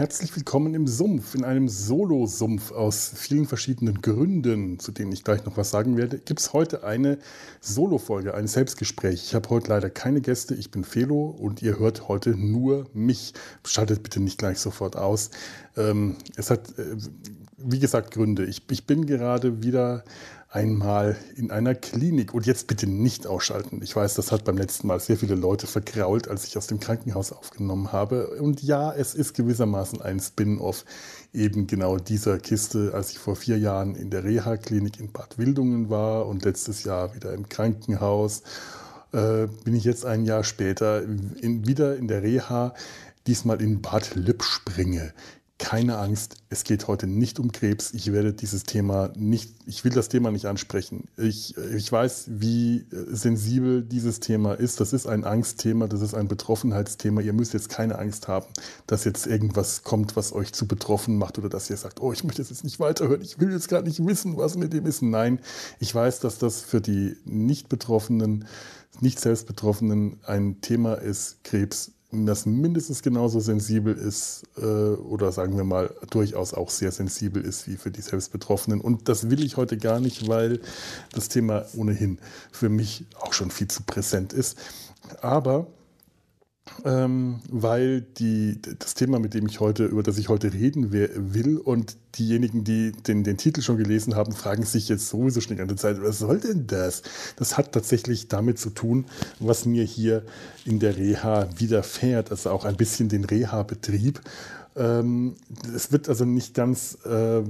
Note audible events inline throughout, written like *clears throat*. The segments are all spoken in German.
Herzlich willkommen im Sumpf, in einem Solo-Sumpf aus vielen verschiedenen Gründen, zu denen ich gleich noch was sagen werde. Gibt es heute eine Solo-Folge, ein Selbstgespräch. Ich habe heute leider keine Gäste, ich bin Felo und ihr hört heute nur mich. Schaltet bitte nicht gleich sofort aus. Ähm, es hat, äh, wie gesagt, Gründe. Ich, ich bin gerade wieder einmal in einer Klinik. Und jetzt bitte nicht ausschalten. Ich weiß, das hat beim letzten Mal sehr viele Leute vergrault, als ich aus dem Krankenhaus aufgenommen habe. Und ja, es ist gewissermaßen ein Spin-off eben genau dieser Kiste, als ich vor vier Jahren in der Reha-Klinik in Bad Wildungen war und letztes Jahr wieder im Krankenhaus. Äh, bin ich jetzt ein Jahr später in, wieder in der Reha, diesmal in Bad Lippspringe keine Angst, es geht heute nicht um Krebs. Ich werde dieses Thema nicht, ich will das Thema nicht ansprechen. Ich, ich weiß, wie sensibel dieses Thema ist. Das ist ein Angstthema, das ist ein Betroffenheitsthema. Ihr müsst jetzt keine Angst haben, dass jetzt irgendwas kommt, was euch zu betroffen macht oder dass ihr sagt, oh, ich möchte jetzt nicht weiterhören, ich will jetzt gar nicht wissen, was mit dem ist. Nein, ich weiß, dass das für die nicht Betroffenen, nicht selbst Betroffenen ein Thema ist, Krebs das mindestens genauso sensibel ist äh, oder sagen wir mal durchaus auch sehr sensibel ist wie für die Selbstbetroffenen. Und das will ich heute gar nicht, weil das Thema ohnehin für mich auch schon viel zu präsent ist. Aber ähm, weil die, das Thema, mit dem ich heute, über das ich heute reden will und diejenigen, die den, den Titel schon gelesen haben, fragen sich jetzt sowieso schon die ganze Zeit, was soll denn das? Das hat tatsächlich damit zu tun, was mir hier in der Reha widerfährt, also auch ein bisschen den Reha-Betrieb ähm, es wird also nicht ganz äh,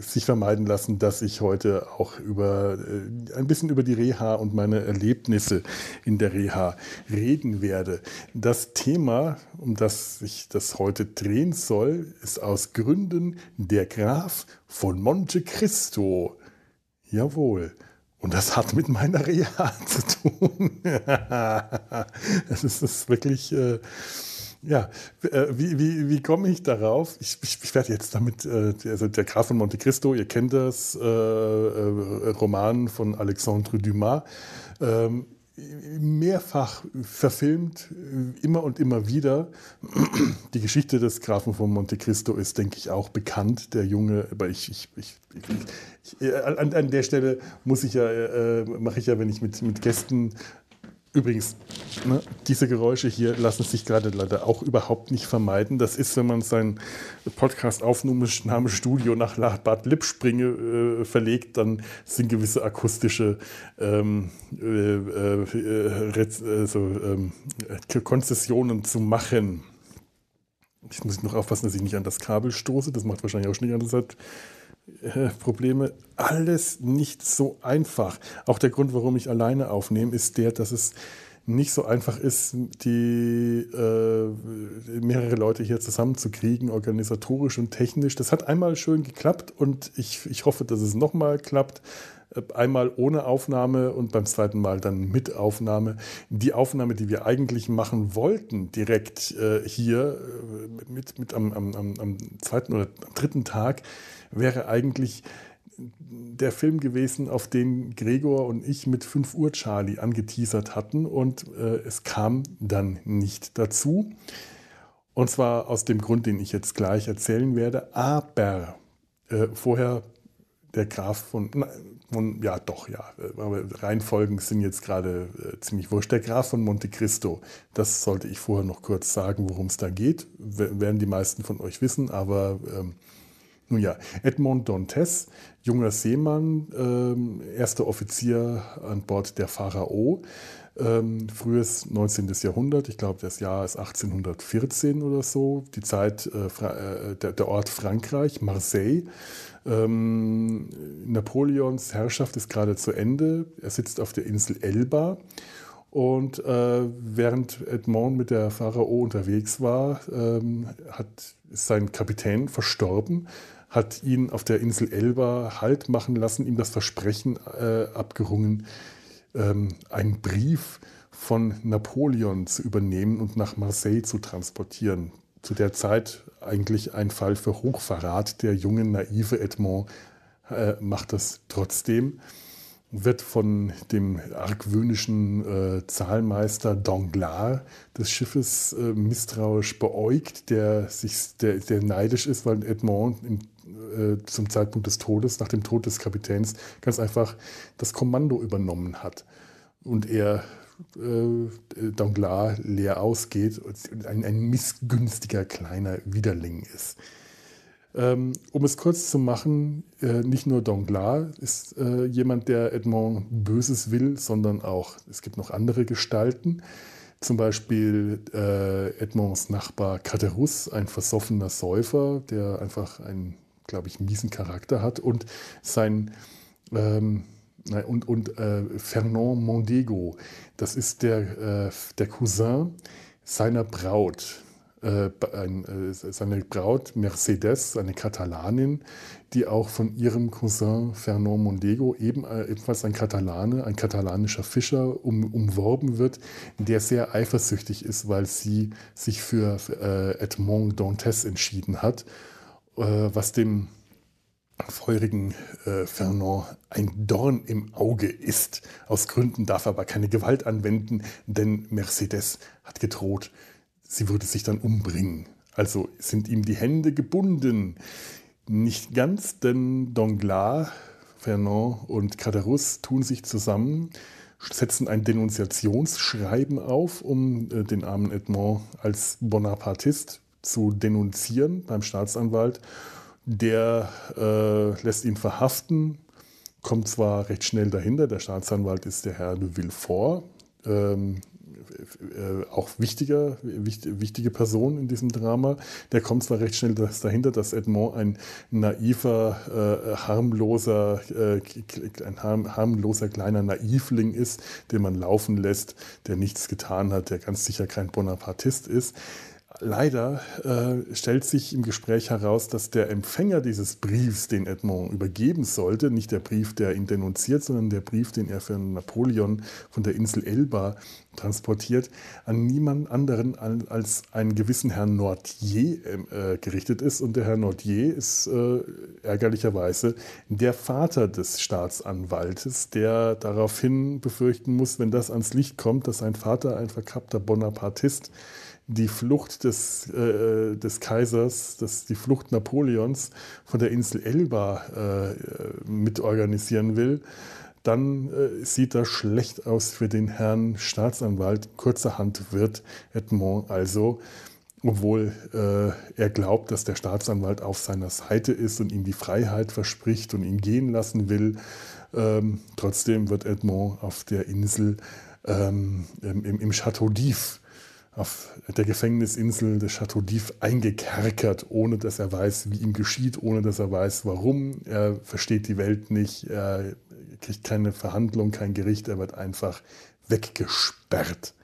sich vermeiden lassen, dass ich heute auch über äh, ein bisschen über die Reha und meine Erlebnisse in der Reha reden werde. Das Thema, um das sich das heute drehen soll, ist aus Gründen der Graf von Monte Cristo. Jawohl. Und das hat mit meiner Reha *laughs* zu tun. *laughs* das ist wirklich. Äh, ja, äh, wie, wie, wie komme ich darauf? Ich, ich, ich werde jetzt damit, äh, also der Graf von Monte Cristo, ihr kennt das, äh, äh, Roman von Alexandre Dumas, ähm, mehrfach verfilmt, immer und immer wieder. Die Geschichte des Grafen von Monte Cristo ist, denke ich, auch bekannt. Der Junge, aber ich, ich, ich, ich an, an, der Stelle muss ich ja, äh, mache ich ja, wenn ich mit, mit Gästen Übrigens, ne, diese Geräusche hier lassen sich gerade leider auch überhaupt nicht vermeiden. Das ist, wenn man sein Podcast-Aufnahmestudio nach Bad Lippspringe äh, verlegt, dann sind gewisse akustische ähm, äh, äh, also, ähm, Konzessionen zu machen. Ich muss noch aufpassen, dass ich nicht an das Kabel stoße. Das macht wahrscheinlich auch schon ganze Zeit äh, Probleme. Alles nicht so einfach. Auch der Grund, warum ich alleine aufnehme, ist der, dass es nicht so einfach ist, die äh, mehrere Leute hier zusammenzukriegen, organisatorisch und technisch. Das hat einmal schön geklappt und ich, ich hoffe, dass es nochmal klappt. Äh, einmal ohne Aufnahme und beim zweiten Mal dann mit Aufnahme. Die Aufnahme, die wir eigentlich machen wollten, direkt äh, hier äh, mit, mit am, am, am zweiten oder dritten Tag, wäre eigentlich der Film gewesen, auf den Gregor und ich mit 5 Uhr Charlie angeteasert hatten und äh, es kam dann nicht dazu. Und zwar aus dem Grund, den ich jetzt gleich erzählen werde. Aber äh, vorher der Graf von, von, ja doch, ja, aber Reihenfolgen sind jetzt gerade äh, ziemlich wurscht. Der Graf von Monte Cristo, das sollte ich vorher noch kurz sagen, worum es da geht. W werden die meisten von euch wissen, aber ähm, nun ja, Edmond Dantes, junger Seemann, ähm, erster Offizier an Bord der Pharao, ähm, frühes 19. Jahrhundert, ich glaube, das Jahr ist 1814 oder so, die Zeit, äh, äh, der, der, Ort Frankreich, Marseille. Ähm, Napoleons Herrschaft ist gerade zu Ende. Er sitzt auf der Insel Elba. Und äh, während Edmond mit der Pharao unterwegs war, ähm, hat, sein Kapitän verstorben hat ihn auf der Insel Elba Halt machen lassen, ihm das Versprechen äh, abgerungen, ähm, einen Brief von Napoleon zu übernehmen und nach Marseille zu transportieren. Zu der Zeit eigentlich ein Fall für Hochverrat. Der junge, naive Edmond äh, macht das trotzdem. Wird von dem argwöhnischen äh, Zahlmeister Danglars des Schiffes äh, misstrauisch beäugt, der, sich, der, der neidisch ist, weil Edmond im, äh, zum Zeitpunkt des Todes, nach dem Tod des Kapitäns, ganz einfach das Kommando übernommen hat. Und er äh, Danglars leer ausgeht und ein, ein missgünstiger kleiner Widerling ist. Ähm, um es kurz zu machen, äh, nicht nur Danglars ist äh, jemand, der Edmond Böses will, sondern auch, es gibt noch andere Gestalten. Zum Beispiel äh, Edmonds Nachbar Caterus, ein versoffener Säufer, der einfach einen, glaube ich, miesen Charakter hat. Und sein ähm, und, und äh, Fernand Mondego, das ist der, äh, der Cousin seiner Braut seine Braut Mercedes, eine Katalanin, die auch von ihrem Cousin Fernand Mondego, eben, äh, ebenfalls ein Katalane, ein katalanischer Fischer, um, umworben wird, der sehr eifersüchtig ist, weil sie sich für äh, Edmond Dantes entschieden hat, äh, was dem feurigen äh, Fernand ein Dorn im Auge ist. Aus Gründen darf er aber keine Gewalt anwenden, denn Mercedes hat gedroht, sie würde sich dann umbringen. Also sind ihm die Hände gebunden. Nicht ganz, denn Danglars, Fernand und Caderus tun sich zusammen, setzen ein Denunziationsschreiben auf, um äh, den armen Edmond als Bonapartist zu denunzieren beim Staatsanwalt. Der äh, lässt ihn verhaften, kommt zwar recht schnell dahinter, der Staatsanwalt ist der Herr de Villefort, ähm, äh, auch wichtiger, wichtig, wichtige Person in diesem Drama. Der kommt zwar recht schnell dahinter, dass Edmond ein naiver, äh, harmloser, äh, ein harm, harmloser kleiner Naivling ist, den man laufen lässt, der nichts getan hat, der ganz sicher kein Bonapartist ist. Leider äh, stellt sich im Gespräch heraus, dass der Empfänger dieses Briefs, den Edmond übergeben sollte, nicht der Brief, der ihn denunziert, sondern der Brief, den er für Napoleon von der Insel Elba transportiert, an niemand anderen als einen gewissen Herrn Nordier äh, gerichtet ist. Und der Herr Nordier ist äh, ärgerlicherweise der Vater des Staatsanwaltes, der daraufhin befürchten muss, wenn das ans Licht kommt, dass sein Vater ein verkappter Bonapartist die Flucht des, äh, des Kaisers, das, die Flucht Napoleons von der Insel Elba äh, mitorganisieren will, dann äh, sieht das schlecht aus für den Herrn Staatsanwalt. Kurzerhand wird Edmond also, obwohl äh, er glaubt, dass der Staatsanwalt auf seiner Seite ist und ihm die Freiheit verspricht und ihn gehen lassen will, ähm, trotzdem wird Edmond auf der Insel ähm, im, im Château d'If auf der Gefängnisinsel des Chateau d'If eingekerkert, ohne dass er weiß, wie ihm geschieht, ohne dass er weiß, warum. Er versteht die Welt nicht, er kriegt keine Verhandlung, kein Gericht, er wird einfach weggesperrt.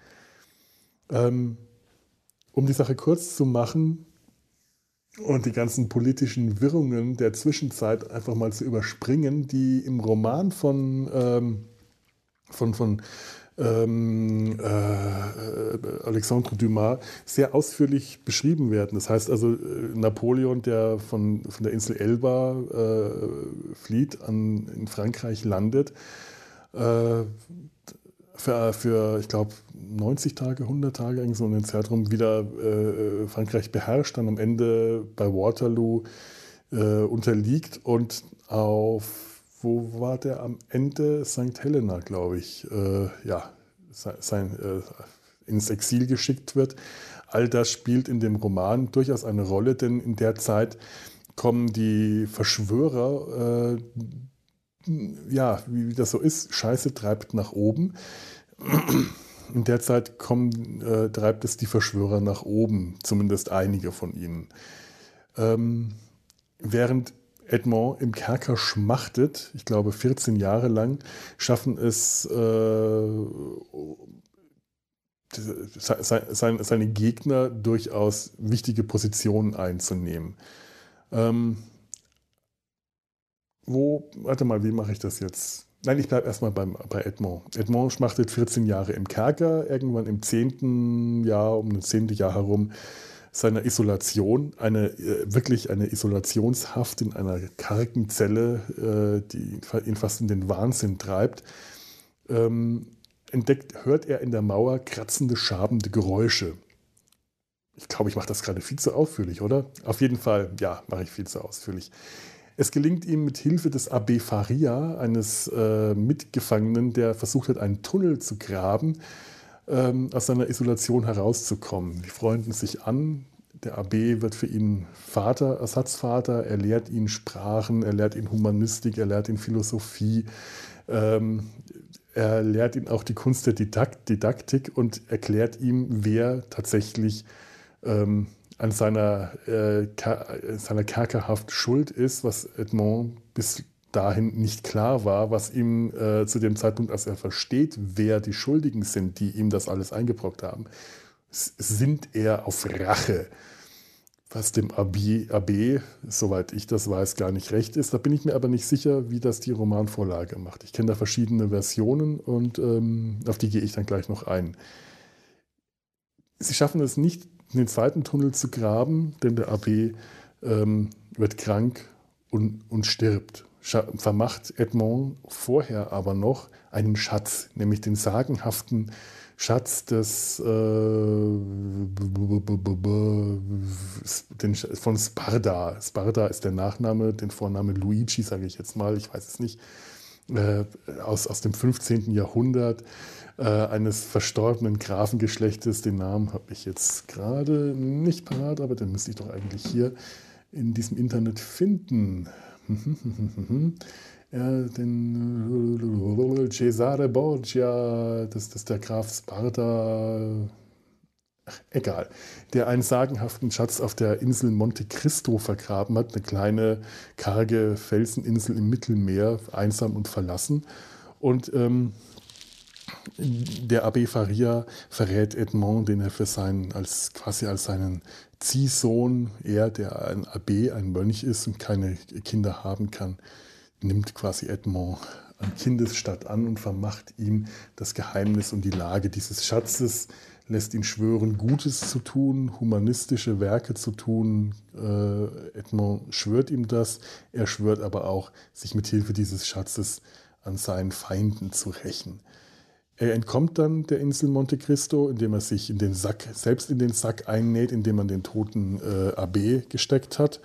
Ähm, um die Sache kurz zu machen und die ganzen politischen Wirrungen der Zwischenzeit einfach mal zu überspringen, die im Roman von, ähm, von, von ähm, äh, Alexandre Dumas sehr ausführlich beschrieben werden. Das heißt also, äh, Napoleon, der von, von der Insel Elba äh, flieht, an, in Frankreich landet, äh, für, für, ich glaube, 90 Tage, 100 Tage, irgend so einen Zeitraum wieder äh, Frankreich beherrscht, dann am Ende bei Waterloo äh, unterliegt und auf wo war der am Ende? St. Helena, glaube ich, äh, ja, sein, äh, ins Exil geschickt wird. All das spielt in dem Roman durchaus eine Rolle, denn in der Zeit kommen die Verschwörer, äh, ja, wie, wie, das so ist, Scheiße treibt nach oben. In der Zeit kommen, äh, treibt es die Verschwörer nach oben, zumindest einige von ihnen. Ähm, während Edmond im Kerker schmachtet, ich glaube 14 Jahre lang, schaffen es äh, seine Gegner durchaus wichtige Positionen einzunehmen. Ähm, wo, warte mal, wie mache ich das jetzt? Nein, ich bleibe erstmal bei Edmond. Edmond schmachtet 14 Jahre im Kerker, irgendwann im 10. Jahr, um das 10. Jahr herum, seiner Isolation, eine äh, wirklich eine Isolationshaft in einer kargen Zelle, äh, die ihn fast in den Wahnsinn treibt, ähm, entdeckt, hört er in der Mauer kratzende, schabende Geräusche. Ich glaube, ich mache das gerade viel zu ausführlich, oder? Auf jeden Fall, ja, mache ich viel zu ausführlich. Es gelingt ihm mit Hilfe des Abbé Faria, eines äh, Mitgefangenen, der versucht hat, einen Tunnel zu graben, ähm, aus seiner Isolation herauszukommen. Die freunden sich an. Der Abbé wird für ihn Vater, Ersatzvater. Er lehrt ihn Sprachen, er lehrt ihn Humanistik, er lehrt ihn Philosophie. Ähm, er lehrt ihn auch die Kunst der Didaktik und erklärt ihm, wer tatsächlich ähm, an seiner, äh, seiner Kerkerhaft schuld ist, was Edmond bis dahin nicht klar war, was ihm äh, zu dem Zeitpunkt, als er versteht, wer die Schuldigen sind, die ihm das alles eingebrockt haben, sind er auf Rache. Was dem AB, AB, soweit ich das weiß, gar nicht recht ist. Da bin ich mir aber nicht sicher, wie das die Romanvorlage macht. Ich kenne da verschiedene Versionen und ähm, auf die gehe ich dann gleich noch ein. Sie schaffen es nicht, den zweiten Tunnel zu graben, denn der AB ähm, wird krank und, und stirbt. Vermacht Edmond vorher aber noch einen Schatz, nämlich den sagenhaften Schatz des, äh, von Sparda. Sparda ist der Nachname, den Vorname Luigi, sage ich jetzt mal, ich weiß es nicht, äh, aus, aus dem 15. Jahrhundert äh, eines verstorbenen Grafengeschlechtes. Den Namen habe ich jetzt gerade nicht parat, aber den müsste ich doch eigentlich hier in diesem Internet finden. *laughs* ja, den Cesare Borgia, das, das ist der Graf Sparta. Ach, egal, der einen sagenhaften Schatz auf der Insel Monte Cristo vergraben hat, eine kleine, karge Felseninsel im Mittelmeer, einsam und verlassen. Und ähm, der Abbé Faria verrät Edmond, den er für seinen, als, quasi als seinen Ziehsohn, er, der ein Abbé, ein Mönch ist und keine Kinder haben kann, nimmt quasi Edmond an Kindesstatt an und vermacht ihm das Geheimnis und die Lage dieses Schatzes, lässt ihn schwören, Gutes zu tun, humanistische Werke zu tun. Äh, Edmond schwört ihm das, er schwört aber auch, sich mit Hilfe dieses Schatzes an seinen Feinden zu rächen. Er entkommt dann der Insel Monte Cristo, indem er sich in den Sack, selbst in den Sack einnäht, in dem man den toten äh, Abbé gesteckt hat.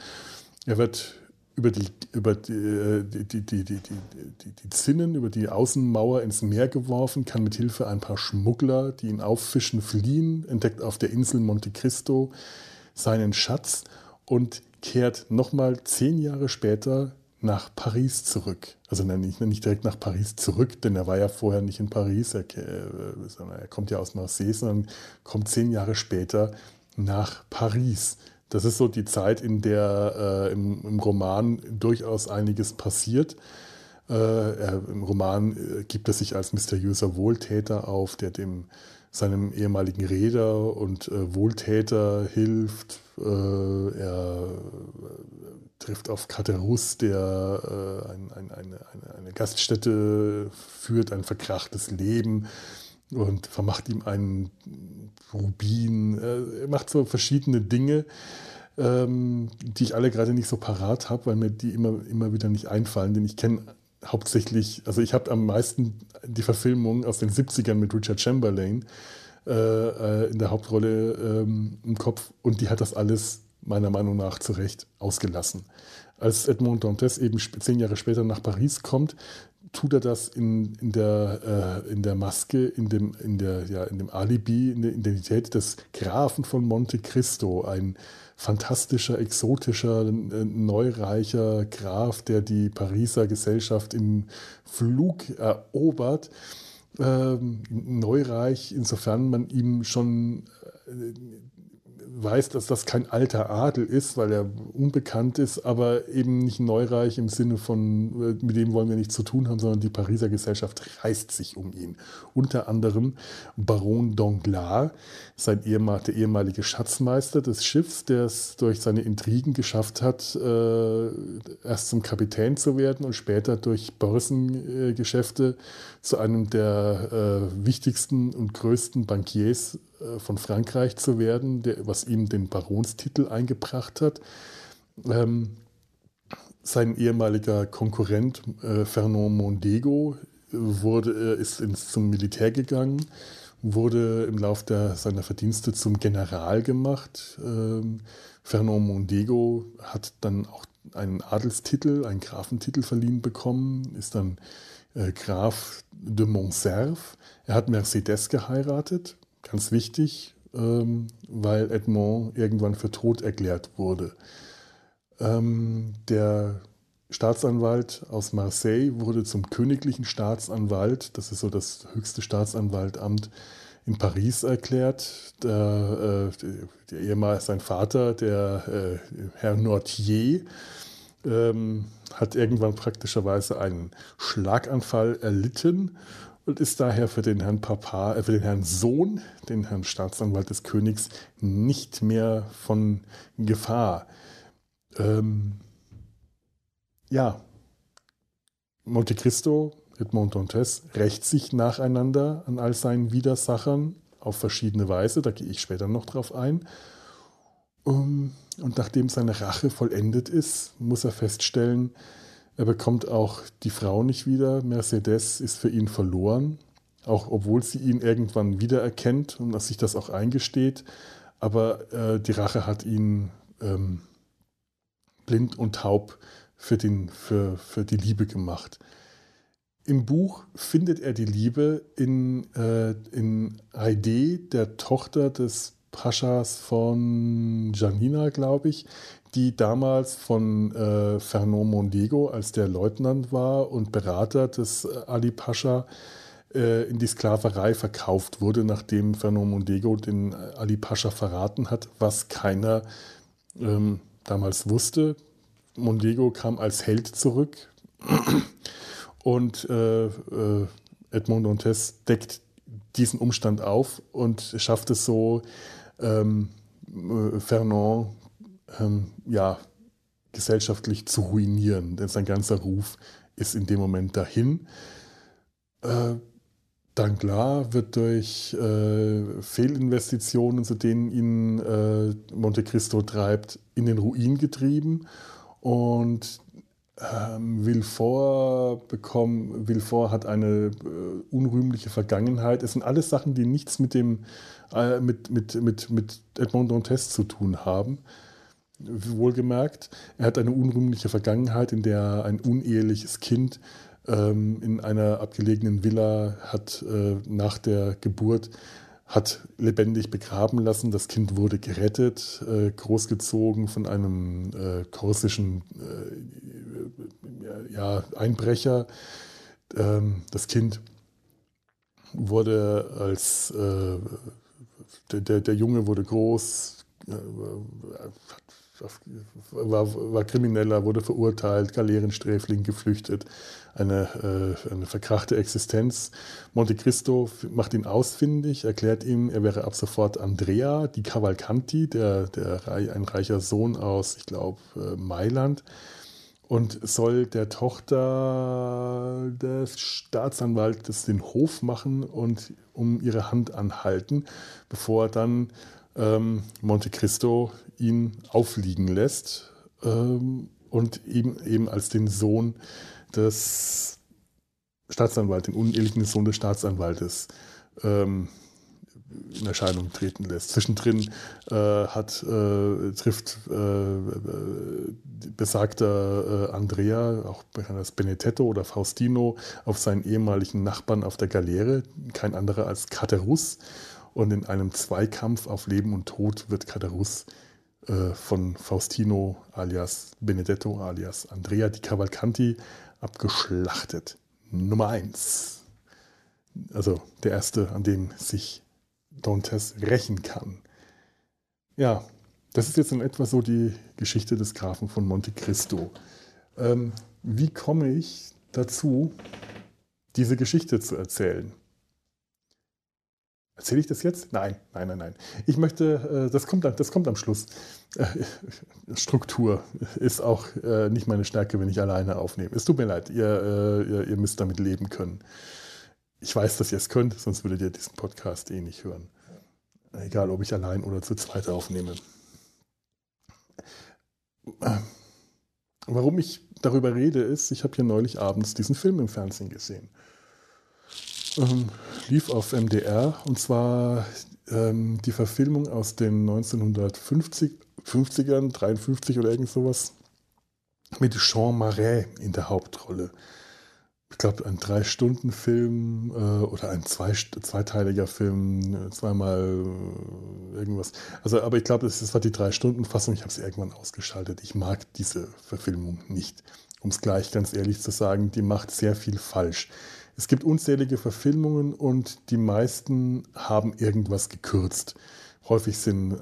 Er wird über die, über die, die, die, die, die, die, Zinnen, über die Außenmauer ins Meer geworfen, kann mit Hilfe ein paar Schmuggler, die ihn auffischen, fliehen, entdeckt auf der Insel Monte Cristo seinen Schatz und kehrt nochmal zehn Jahre später nach Paris zurück. Also nicht, nicht direkt nach Paris zurück, denn er war ja vorher nicht in Paris, er, äh, sondern er kommt ja aus Marseille, sondern kommt zehn Jahre später nach Paris. Das ist so die Zeit, in der äh, im, im, Roman durchaus einiges passiert. Äh, er, Im Roman äh, gibt er sich als mysteriöser Wohltäter auf, der dem seinem ehemaligen Räder und äh, Wohltäter hilft. Äh, er trifft auf Katerus, der äh, ein, ein, eine, eine, eine, Gaststätte führt, ein verkrachtes Leben und vermacht ihm einen Rubin. Äh, er macht so verschiedene Dinge, ähm, die ich alle gerade nicht so parat habe, weil mir die immer, immer wieder nicht einfallen, denn ich kenne hauptsächlich, also ich habe am meisten die Verfilmung aus den 70ern mit Richard Chamberlain äh, äh, in der Hauptrolle ähm, im Kopf und die hat das alles meiner Meinung nach zu Recht ausgelassen. Als Edmond Dantes eben zehn Jahre später nach Paris kommt, tut er das in, in, der, äh, in der Maske, in dem, in, der, ja, in dem Alibi, in der Identität des Grafen von Monte Cristo, ein fantastischer, exotischer, neureicher Graf, der die Pariser Gesellschaft im Flug erobert. Ähm, neureich, insofern man ihm schon äh, weiß, dass das kein alter Adel ist, weil er unbekannt ist, aber eben nicht neureich im Sinne von, äh, mit dem wollen wir nichts zu tun haben, sondern die Pariser Gesellschaft reißt sich um ihn. Unter anderem Baron Danglars, sein ehemal, der ehemalige Schatzmeister des Schiffs, der es durch seine Intrigen geschafft hat, äh, erst zum Kapitän zu werden und später durch Börsengeschäfte zu einem der äh, wichtigsten und größten Bankiers äh, von Frankreich zu werden, der, was ihm den Baronstitel eingebracht hat. Ähm, sein ehemaliger Konkurrent äh, Fernand Mondego wurde, ist ins, zum Militär gegangen, wurde im Laufe der, seiner Verdienste zum General gemacht. Ähm, Fernand Mondego hat dann auch einen Adelstitel, einen Grafentitel verliehen bekommen, ist dann äh, Graf de Montserf. Er hat Mercedes geheiratet, ganz wichtig, ähm, weil Edmond irgendwann für tot erklärt wurde. Ähm, der Staatsanwalt aus Marseille wurde zum königlichen Staatsanwalt, das ist so das höchste Staatsanwaltamt in Paris erklärt. Der, äh, der ehemalige, sein Vater, der äh, Herr Nortier, ähm, hat irgendwann praktischerweise einen Schlaganfall erlitten und ist daher für den Herrn Papa, äh, für den Herrn Sohn, den Herrn Staatsanwalt des Königs, nicht mehr von Gefahr. Ähm, ja, Monte Cristo, Edmond Dantes, rächt sich nacheinander an all seinen Widersachern auf verschiedene Weise, da gehe ich später noch drauf ein. Um, und nachdem seine Rache vollendet ist, muss er feststellen, er bekommt auch die Frau nicht wieder. Mercedes ist für ihn verloren, auch obwohl sie ihn irgendwann wiedererkennt und dass sich das auch eingesteht. Aber äh, die Rache hat ihn ähm, blind und taub für, den, für, für die Liebe gemacht. Im Buch findet er die Liebe in, äh, in Heide, der Tochter des Paschas von Janina, glaube ich, die damals von äh, Fernand Mondego, als der Leutnant war und Berater des äh, Ali Pascha, äh, in die Sklaverei verkauft wurde, nachdem Fernand Mondego den äh, Ali Pascha verraten hat, was keiner ähm, damals wusste. Mondego kam als Held zurück *clears throat* und äh, äh, Edmond Dantes deckt diesen Umstand auf und schafft es so, ähm, äh, Fernand ähm, ja, gesellschaftlich zu ruinieren, denn sein ganzer Ruf ist in dem Moment dahin. Äh, Danglars wird durch äh, Fehlinvestitionen, zu denen ihn äh, Monte Cristo treibt, in den Ruin getrieben und ähm, Villefort, bekommen, Villefort hat eine äh, unrühmliche Vergangenheit. Es sind alles Sachen, die nichts mit, dem, äh, mit, mit, mit, mit Edmond Dantes zu tun haben. Wohlgemerkt, er hat eine unrühmliche Vergangenheit, in der ein uneheliches Kind ähm, in einer abgelegenen Villa hat äh, nach der Geburt hat lebendig begraben lassen. Das Kind wurde gerettet, äh, großgezogen von einem äh, korsischen äh, ja, Einbrecher. Ähm, das Kind wurde als, äh, der, der, Junge wurde groß, äh, war, war Krimineller, wurde verurteilt, Galeerensträfling, geflüchtet, eine, äh, eine verkrachte Existenz. Monte Cristo macht ihn ausfindig, erklärt ihm, er wäre ab sofort Andrea di Cavalcanti, der, der, ein reicher Sohn aus, ich glaube, äh, Mailand und soll der Tochter des Staatsanwaltes den Hof machen und um ihre Hand anhalten, bevor dann ähm, Monte Cristo ihn aufliegen lässt ähm, und eben, eben als den Sohn des Staatsanwalts, den unehelichen Sohn des Staatsanwaltes ähm, in Erscheinung treten lässt. Zwischendrin äh, hat, äh, trifft äh, besagter äh, Andrea, auch bekannt als Benedetto oder Faustino, auf seinen ehemaligen Nachbarn auf der Galeere, kein anderer als Caterus. Und in einem Zweikampf auf Leben und Tod wird Caterus äh, von Faustino alias Benedetto alias Andrea di Cavalcanti abgeschlachtet. Nummer 1. Also der erste, an dem sich Dantes rächen kann. Ja, das ist jetzt in etwa so die Geschichte des Grafen von Monte Cristo. Ähm, wie komme ich dazu, diese Geschichte zu erzählen? Erzähle ich das jetzt? Nein, nein, nein, nein. Ich möchte, äh, das kommt, das kommt am Schluss. Äh, Struktur ist auch äh, nicht meine Stärke, wenn ich alleine aufnehme. Es tut mir leid, ihr, ihr, ihr müsst damit leben können. Ich weiß, dass ihr es könnt, sonst würdet ihr diesen Podcast eh nicht hören. egal ob ich allein oder zu zweit aufnehme. Warum ich darüber rede, ist, ich habe hier neulich abends diesen Film im Fernsehen gesehen. Ähm, lief auf MDR und zwar ähm, die Verfilmung aus den 1950ern, 53 oder irgend sowas, mit Jean Marais in der Hauptrolle. Ich glaube, ein Drei-Stunden-Film äh, oder ein zwei, zweiteiliger Film, zweimal äh, irgendwas. Also, aber ich glaube, das war die Drei-Stunden-Fassung. Ich habe sie irgendwann ausgeschaltet. Ich mag diese Verfilmung nicht. Um es gleich ganz ehrlich zu sagen, die macht sehr viel falsch. Es gibt unzählige Verfilmungen und die meisten haben irgendwas gekürzt. Häufig sind,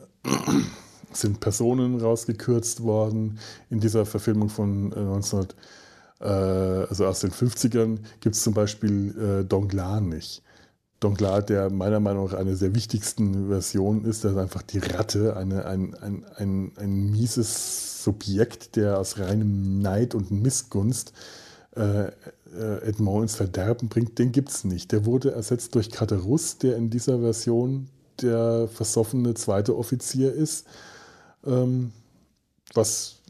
sind Personen rausgekürzt worden. In dieser Verfilmung von 19, äh, äh, also aus den 50ern, gibt es zum Beispiel äh, Donglar nicht. Donglar, der meiner Meinung nach eine der wichtigsten Versionen ist, das ist einfach die Ratte, eine, ein, ein, ein, ein mieses Subjekt, der aus reinem Neid und Missgunst äh, äh, Edmond ins Verderben bringt, den gibt es nicht. Der wurde ersetzt durch Katerus, der in dieser Version der versoffene zweite Offizier ist, ähm, was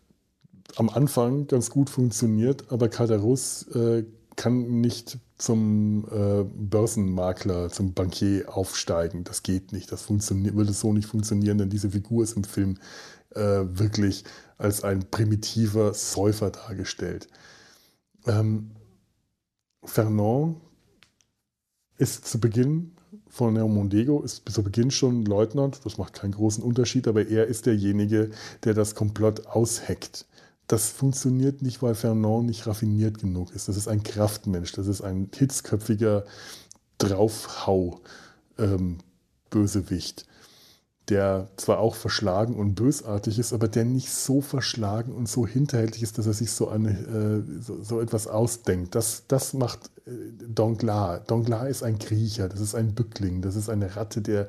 am Anfang ganz gut funktioniert, aber Katerus äh, kann nicht zum äh, Börsenmakler, zum Bankier aufsteigen. Das geht nicht. Das würde so nicht funktionieren, denn diese Figur ist im Film äh, wirklich als ein primitiver Säufer dargestellt. Ähm, Fernand ist zu Beginn von Neo Mondego, ist zu Beginn schon Leutnant, das macht keinen großen Unterschied, aber er ist derjenige, der das Komplott ausheckt. Das funktioniert nicht, weil Fernand nicht raffiniert genug ist. Das ist ein Kraftmensch, das ist ein hitzköpfiger Draufhau-Bösewicht. Ähm, der zwar auch verschlagen und bösartig ist, aber der nicht so verschlagen und so hinterhältig ist, dass er sich so, eine, äh, so, so, etwas ausdenkt. Das, das macht äh, Danglars. Danglars ist ein Griecher, das ist ein Bückling, das ist eine Ratte, der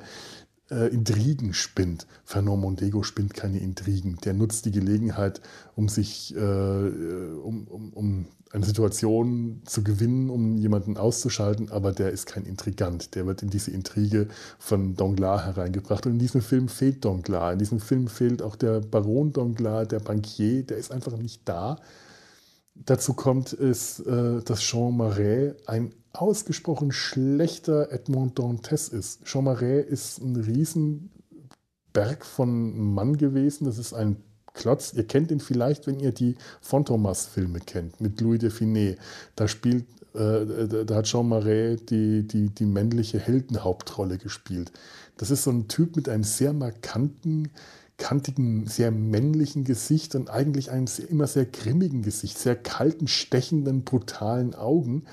äh, Intrigen spinnt. Fernand Mondego spinnt keine Intrigen. Der nutzt die Gelegenheit, um sich, äh, um, um, um eine Situation zu gewinnen, um jemanden auszuschalten, aber der ist kein Intrigant. Der wird in diese Intrige von Danglars hereingebracht. Und in diesem Film fehlt Danglars. In diesem Film fehlt auch der Baron Danglars, der Bankier, der ist einfach nicht da. Dazu kommt, ist, äh, dass Jean Marais ein ausgesprochen schlechter Edmond Dantes ist. Jean Marais ist ein Riesenberg von Mann gewesen. Das ist ein Klotz. Ihr kennt ihn vielleicht, wenn ihr die Fantomas-Filme kennt, mit Louis de Finet. Da spielt, äh, da hat Jean Marais die, die, die männliche Heldenhauptrolle gespielt. Das ist so ein Typ mit einem sehr markanten, kantigen, sehr männlichen Gesicht und eigentlich einem sehr, immer sehr grimmigen Gesicht, sehr kalten, stechenden, brutalen Augen,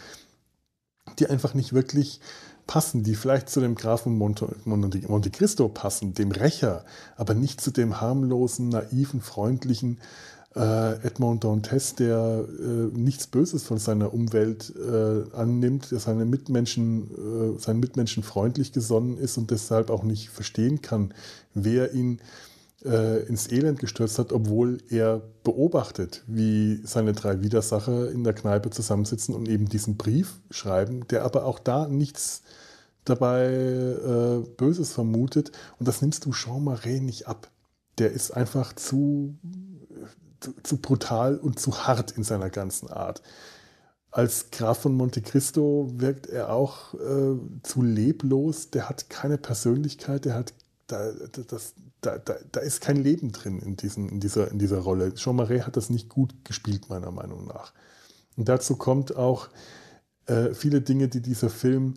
die einfach nicht wirklich passen, die vielleicht zu dem Grafen Monte, Monte Cristo passen, dem Rächer, aber nicht zu dem harmlosen, naiven, freundlichen äh, Edmond Dantes, der äh, nichts Böses von seiner Umwelt äh, annimmt, der seine Mitmenschen, äh, seinen Mitmenschen freundlich gesonnen ist und deshalb auch nicht verstehen kann, wer ihn äh, ins Elend gestürzt hat, obwohl er beobachtet, wie seine drei Widersacher in der Kneipe zusammensitzen und eben diesen Brief schreiben, der aber auch da nichts dabei äh, Böses vermutet. Und das nimmst du Jean Marais nicht ab. Der ist einfach zu, zu, zu, brutal und zu hart in seiner ganzen Art. Als Graf von Monte Cristo wirkt er auch äh, zu leblos. Der hat keine Persönlichkeit, der hat da, das, da, da, da ist kein Leben drin in, diesen, in, dieser, in dieser Rolle. Jean Marais hat das nicht gut gespielt, meiner Meinung nach. Und dazu kommt auch äh, viele Dinge, die dieser Film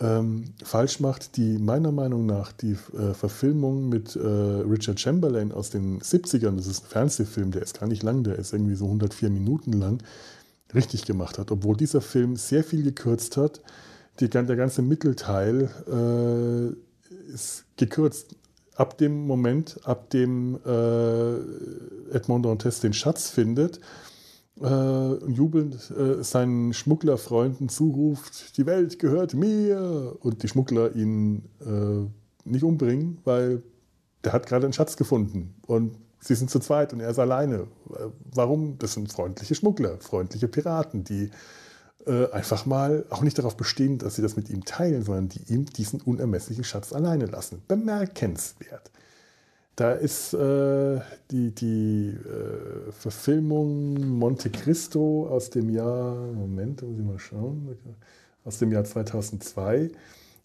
ähm, falsch macht, die meiner Meinung nach die äh, Verfilmung mit äh, Richard Chamberlain aus den 70ern, das ist ein Fernsehfilm, der ist gar nicht lang, der ist irgendwie so 104 Minuten lang, richtig gemacht hat. Obwohl dieser Film sehr viel gekürzt hat, die, der ganze Mittelteil äh, ist gekürzt. Ab dem Moment, ab dem äh, Edmond Dantes den Schatz findet, äh, jubelnd äh, seinen Schmugglerfreunden zuruft, die Welt gehört mir und die Schmuggler ihn äh, nicht umbringen, weil der hat gerade einen Schatz gefunden und sie sind zu zweit und er ist alleine. Warum? Das sind freundliche Schmuggler, freundliche Piraten, die äh, einfach mal auch nicht darauf bestehen, dass sie das mit ihm teilen, sondern die ihm diesen unermesslichen Schatz alleine lassen. Bemerkenswert. Da ist äh, die, die äh, Verfilmung Monte Cristo aus dem Jahr, Moment, muss ich mal schauen, aus dem Jahr 2002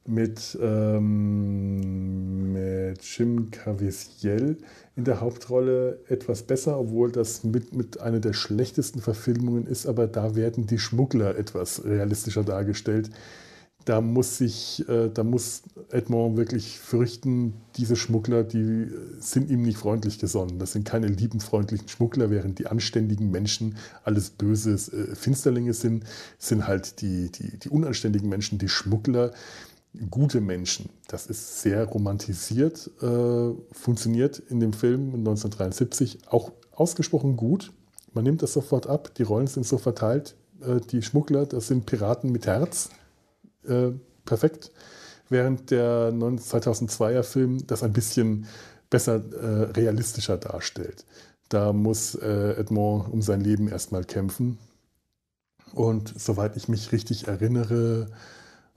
mit, ähm, mit Jim Caviezel in der Hauptrolle etwas besser, obwohl das mit, mit einer der schlechtesten Verfilmungen ist, aber da werden die Schmuggler etwas realistischer dargestellt. Da muss sich, äh, da muss Edmond wirklich fürchten, diese Schmuggler, die sind ihm nicht freundlich gesonnen. Das sind keine lieben, freundlichen Schmuggler, während die anständigen Menschen alles böse äh, Finsterlinge sind, sind halt die, die, die unanständigen Menschen, die Schmuggler gute Menschen. Das ist sehr romantisiert, äh, funktioniert in dem Film 1973 auch ausgesprochen gut. Man nimmt das sofort ab, die Rollen sind so verteilt. Äh, die Schmuggler, das sind Piraten mit Herz. Äh, perfekt. Während der 2002er Film das ein bisschen besser, äh, realistischer darstellt. Da muss äh, Edmond um sein Leben erstmal kämpfen. Und soweit ich mich richtig erinnere,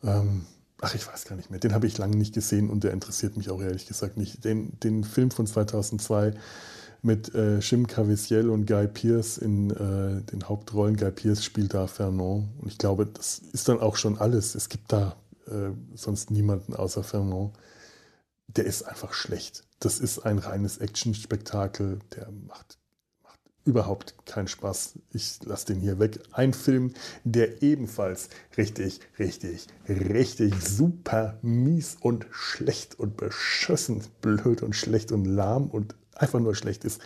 ähm, Ach, ich weiß gar nicht mehr. Den habe ich lange nicht gesehen und der interessiert mich auch ehrlich gesagt nicht. Den, den Film von 2002 mit äh, Jim Caviezel und Guy Pearce in äh, den Hauptrollen. Guy Pearce spielt da Fernand. Und ich glaube, das ist dann auch schon alles. Es gibt da äh, sonst niemanden außer Fernand. Der ist einfach schlecht. Das ist ein reines Action-Spektakel. Der macht überhaupt keinen Spaß. Ich lasse den hier weg. Ein Film, der ebenfalls richtig, richtig, richtig super mies und schlecht und beschossen, blöd und schlecht und lahm und einfach nur schlecht ist,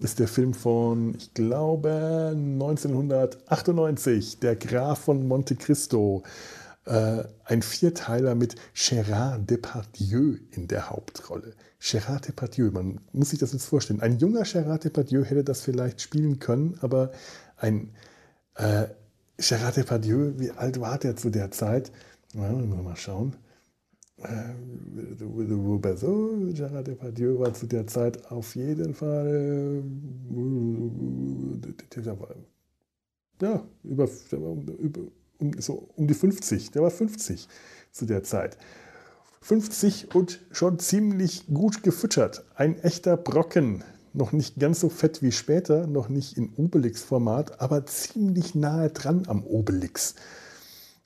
ist der Film von, ich glaube, 1998, Der Graf von Monte Cristo. Äh, ein Vierteiler mit Gérard Depardieu in der Hauptrolle. Gérard Depardieu, man muss sich das jetzt vorstellen. Ein junger Gérard Depardieu hätte das vielleicht spielen können, aber ein äh, Gérard Depardieu, wie alt war der zu der Zeit? Ja, mal schauen. Äh, so, Gérard Depardieu war zu der Zeit auf jeden Fall äh, ja, über, über so um die 50. Der war 50 zu der Zeit. 50 und schon ziemlich gut gefüttert. Ein echter Brocken. Noch nicht ganz so fett wie später, noch nicht in Obelix-Format, aber ziemlich nahe dran am Obelix.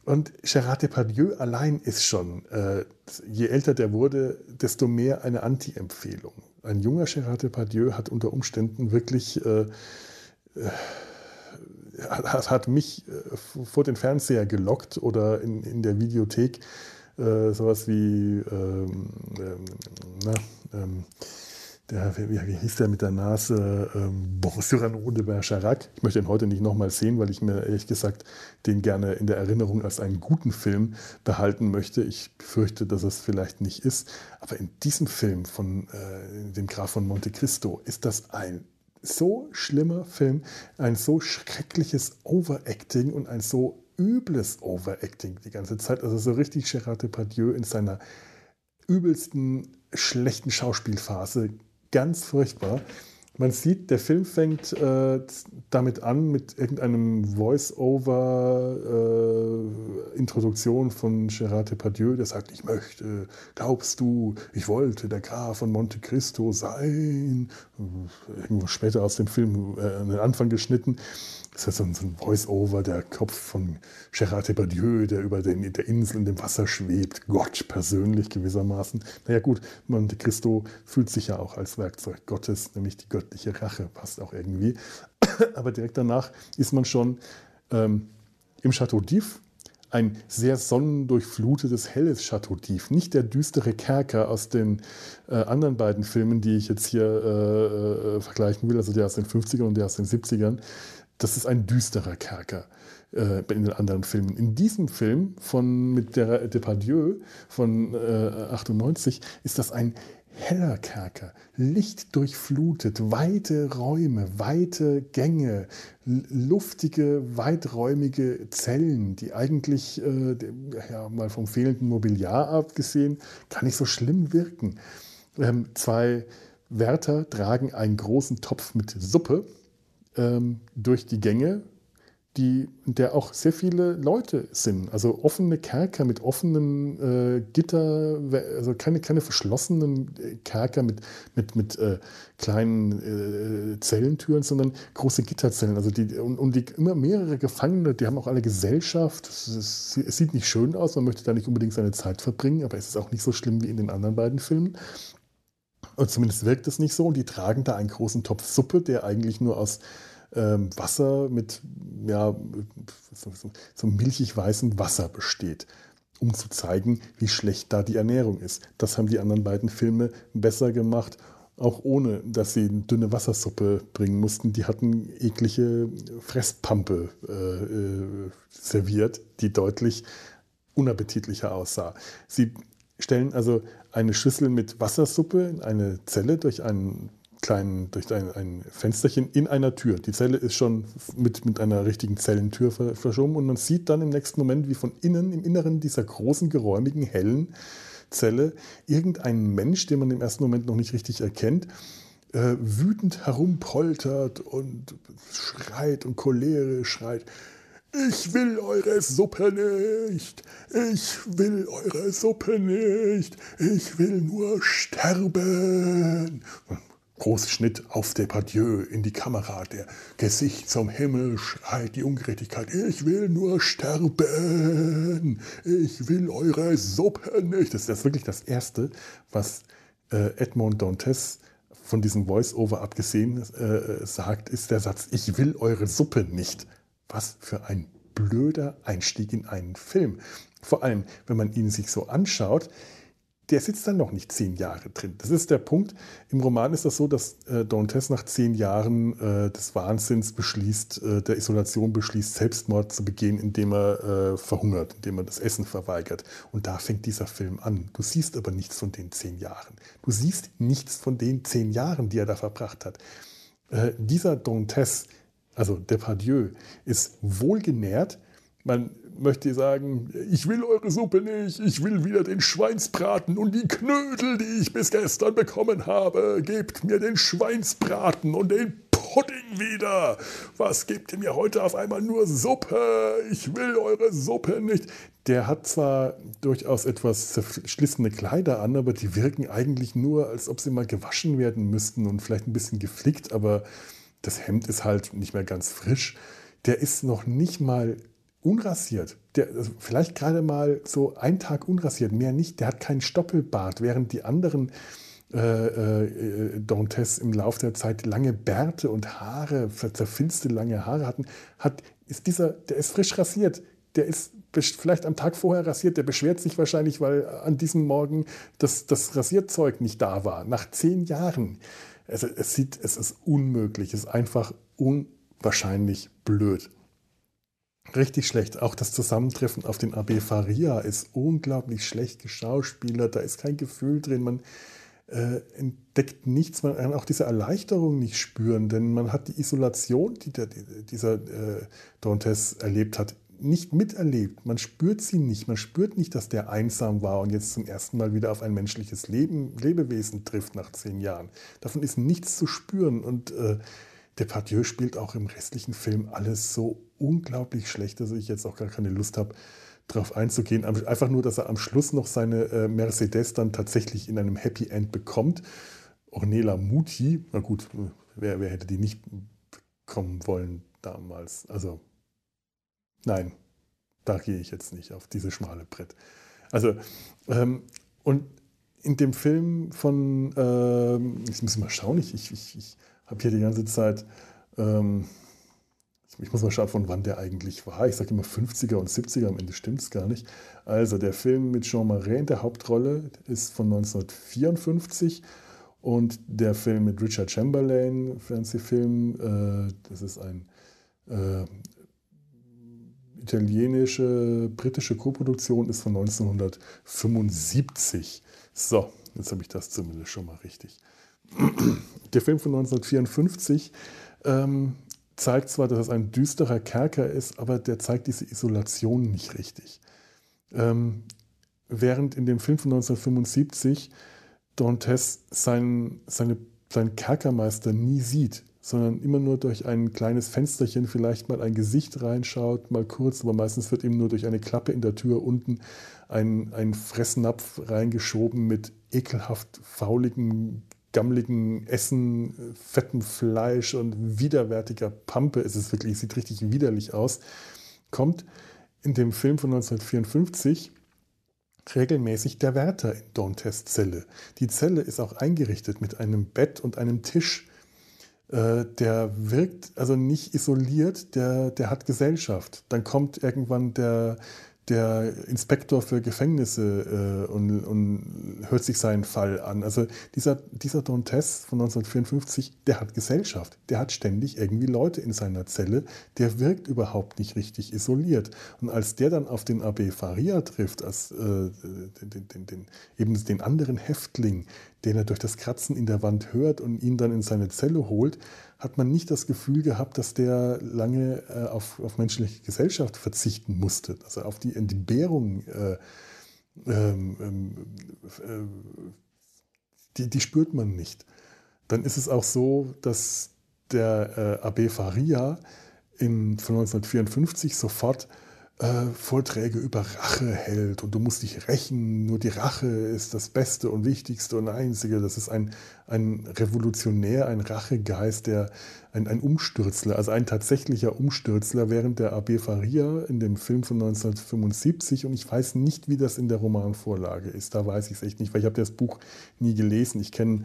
Und Gerard Depardieu allein ist schon, äh, je älter der wurde, desto mehr eine Anti-Empfehlung. Ein junger Gerard Depardieu hat unter Umständen wirklich, äh, äh, hat, hat, mich äh, vor den Fernseher gelockt oder in, in der Videothek äh, sowas wie, ähm, ähm, na, ähm, der, wie, wie, hieß der mit der Nase? Ähm, Cyrano de Bergerac. Ich möchte ihn heute nicht nochmal sehen, weil ich mir ehrlich gesagt den gerne in der Erinnerung als einen guten Film behalten möchte. Ich befürchte, dass es vielleicht nicht ist. Aber in diesem Film von äh, dem Graf von Monte Cristo ist das ein so schlimmer Film, ein so schreckliches Overacting und ein so übles Overacting die ganze Zeit. Also so richtig Gérard Depardieu in seiner übelsten schlechten Schauspielphase. Ganz furchtbar. Man sieht, der Film fängt äh, damit an mit irgendeinem Voice-Over-Introduktion äh, von Gérard Depardieu, der sagt, ich möchte, glaubst du, ich wollte der Graf von Monte Cristo sein. Irgendwo später aus dem Film äh, an den Anfang geschnitten. Das ist ein, so ein Voice-Over, der Kopf von Gérard Depardieu, der über den, der Insel in dem Wasser schwebt. Gott persönlich gewissermaßen. Naja gut, Monte Cristo fühlt sich ja auch als Werkzeug Gottes, nämlich die göttliche Rache, passt auch irgendwie. *coughs* Aber direkt danach ist man schon ähm, im Chateau d'If, ein sehr sonnendurchflutetes, helles Chateau d'If. Nicht der düstere Kerker aus den äh, anderen beiden Filmen, die ich jetzt hier äh, äh, vergleichen will, also der aus den 50ern und der aus den 70ern, das ist ein düsterer Kerker äh, in den anderen Filmen. In diesem Film von mit der Depardieu von äh, 98 ist das ein heller Kerker, lichtdurchflutet, weite Räume, weite Gänge, luftige, weiträumige Zellen, die eigentlich, äh, ja, mal vom fehlenden Mobiliar abgesehen, gar nicht so schlimm wirken. Ähm, zwei Wärter tragen einen großen Topf mit Suppe ähm, durch die Gänge. die, der auch sehr viele Leute sind. Also offene Kerker mit offenen äh, Gitter, also keine, keine verschlossenen äh, Kerker mit, mit, mit äh, kleinen äh, Zellentüren, sondern große Gitterzellen. Also die, und, und die, immer mehrere Gefangene, die haben auch alle Gesellschaft. Es, es, es sieht nicht schön aus, man möchte da nicht unbedingt seine Zeit verbringen, aber es ist auch nicht so schlimm wie in den anderen beiden Filmen. Und zumindest wirkt es nicht so. Und die tragen da einen großen Topf Suppe, der eigentlich nur aus ähm, Wasser mit ja, so, so, so milchig weißem Wasser besteht, um zu zeigen, wie schlecht da die Ernährung ist. Das haben die anderen beiden Filme besser gemacht, auch ohne, dass sie eine dünne Wassersuppe bringen mussten. Die hatten eklige Fresspampe äh, äh, serviert, die deutlich unappetitlicher aussah. Sie stellen also eine Schüssel mit Wassersuppe in eine Zelle durch einen kleinen, durch ein, ein, Fensterchen in einer Tür. Die Zelle ist schon mit, mit einer richtigen Zellentür verschoben und man sieht dann im nächsten Moment, wie von innen, im Inneren dieser großen, geräumigen, hellen Zelle, irgendein Mensch, den man im ersten Moment noch nicht richtig erkennt, äh, wütend herumpoltert und schreit und cholerisch schreit. Ich will eure Suppe nicht. Ich will eure Suppe nicht. Ich will nur sterben. Großschnitt auf Depardieu in die Kamera, der Gesicht zum Himmel schreit die Ungerechtigkeit. Ich will nur sterben. Ich will eure Suppe nicht. Das ist wirklich das Erste, was äh, Edmond Dantes von diesem Voice-Over abgesehen äh, sagt, ist der Satz, ich will eure Suppe nicht. Was für ein blöder Einstieg in einen Film. Vor allem, wenn man ihn sich so anschaut, der sitzt dann noch nicht zehn Jahre drin. Das ist der Punkt. Im Roman ist das so, dass äh, Dantes nach zehn Jahren äh, des Wahnsinns beschließt, äh, der Isolation beschließt, Selbstmord zu begehen, indem er äh, verhungert, indem er das Essen verweigert. Und da fängt dieser Film an. Du siehst aber nichts von den zehn Jahren. Du siehst nichts von den zehn Jahren, die er da verbracht hat. Äh, dieser Dantes, also Depardieu, ist wohlgenährt. Man möchte sagen, ich will eure Suppe nicht, ich will wieder den Schweinsbraten und die Knödel, die ich bis gestern bekommen habe. Gebt mir den Schweinsbraten und den Pudding wieder. Was gebt ihr mir heute auf einmal nur Suppe? Ich will eure Suppe nicht. Der hat zwar durchaus etwas zerschlissene Kleider an, aber die wirken eigentlich nur, als ob sie mal gewaschen werden müssten und vielleicht ein bisschen geflickt, aber das Hemd ist halt nicht mehr ganz frisch. Der ist noch nicht mal unrasiert. Der, also vielleicht gerade mal so einen Tag unrasiert, mehr nicht. Der hat keinen Stoppelbart, während die anderen äh, äh, Dantes im Laufe der Zeit lange Bärte und Haare, zerfilzte lange Haare hatten, hat, ist dieser, der ist frisch rasiert. Der ist vielleicht am Tag vorher rasiert, der beschwert sich wahrscheinlich, weil an diesem Morgen das, das Rasierzeug nicht da war. Nach zehn Jahren. Also es, sieht, es ist unmöglich, es ist einfach unwahrscheinlich blöd. Richtig schlecht. Auch das Zusammentreffen auf den AB Faria ist unglaublich schlecht geschauspielert. Da ist kein Gefühl drin. Man äh, entdeckt nichts. Man kann auch diese Erleichterung nicht spüren, denn man hat die Isolation, die der, dieser äh, Dantes erlebt hat, nicht miterlebt. Man spürt sie nicht. Man spürt nicht, dass der einsam war und jetzt zum ersten Mal wieder auf ein menschliches Leben, Lebewesen trifft nach zehn Jahren. Davon ist nichts zu spüren. Und äh, Depardieu spielt auch im restlichen Film alles so unglaublich schlecht, dass ich jetzt auch gar keine Lust habe, darauf einzugehen. Einfach nur, dass er am Schluss noch seine äh, Mercedes dann tatsächlich in einem Happy End bekommt. Ornella Muti, na gut, wer, wer hätte die nicht bekommen wollen damals? Also, nein, da gehe ich jetzt nicht auf diese schmale Brett. Also, ähm, und in dem Film von, ähm, ich muss mal schauen, ich, ich, ich habe hier die ganze Zeit, ähm, ich muss mal schauen, von wann der eigentlich war. Ich sage immer 50er und 70er, am Ende stimmt es gar nicht. Also der Film mit Jean Marais in der Hauptrolle ist von 1954 und der Film mit Richard Chamberlain, Fernsehfilm, äh, das ist ein äh, italienische, britische Koproduktion, ist von 1975. So, jetzt habe ich das zumindest schon mal richtig. *clears throat* Der Film von 1954 ähm, zeigt zwar, dass es ein düsterer Kerker ist, aber der zeigt diese Isolation nicht richtig. Ähm, während in dem Film von 1975 Dantes seinen, seine, seinen Kerkermeister nie sieht, sondern immer nur durch ein kleines Fensterchen vielleicht mal ein Gesicht reinschaut, mal kurz, aber meistens wird eben nur durch eine Klappe in der Tür unten ein, ein Fressnapf reingeschoben mit ekelhaft fauligem, gammeligen Essen, fettem Fleisch und widerwärtiger Pampe. Es ist wirklich, sieht richtig widerlich aus. Kommt in dem Film von 1954 regelmäßig der Wärter in Dantes Zelle. Die Zelle ist auch eingerichtet mit einem Bett und einem Tisch. Äh, der wirkt also nicht isoliert, der, der hat Gesellschaft. Dann kommt irgendwann der, der Inspektor für Gefängnisse äh, und, und, hört sich seinen Fall an. Also dieser, dieser Dantes von 1954, der hat Gesellschaft. Der hat ständig irgendwie Leute in seiner Zelle. Der wirkt überhaupt nicht richtig isoliert. Und als der dann auf den Abbé Faria trifft, als äh, den, den, den, eben den anderen Häftling, den er durch das Kratzen in der Wand hört und ihn dann in seine Zelle holt, hat man nicht das Gefühl gehabt, dass der lange äh, auf, auf menschliche Gesellschaft verzichten musste. Also auf die Entbehrung, äh, ähm, ähm, äh, die, die spürt man nicht. Dann ist es auch so, dass der äh, Abbé Faria in, von 1954 sofort äh, Vorträge über Rache hält und du musst dich rächen, nur die Rache ist das Beste und Wichtigste und Einzige. Das ist ein, ein Revolutionär, ein Rachegeist, der, ein, ein Umstürzler, also ein tatsächlicher Umstürzler, während der AB Faria in dem Film von 1975 und ich weiß nicht, wie das in der Romanvorlage ist, da weiß ich es echt nicht, weil ich habe das Buch nie gelesen. Ich kenne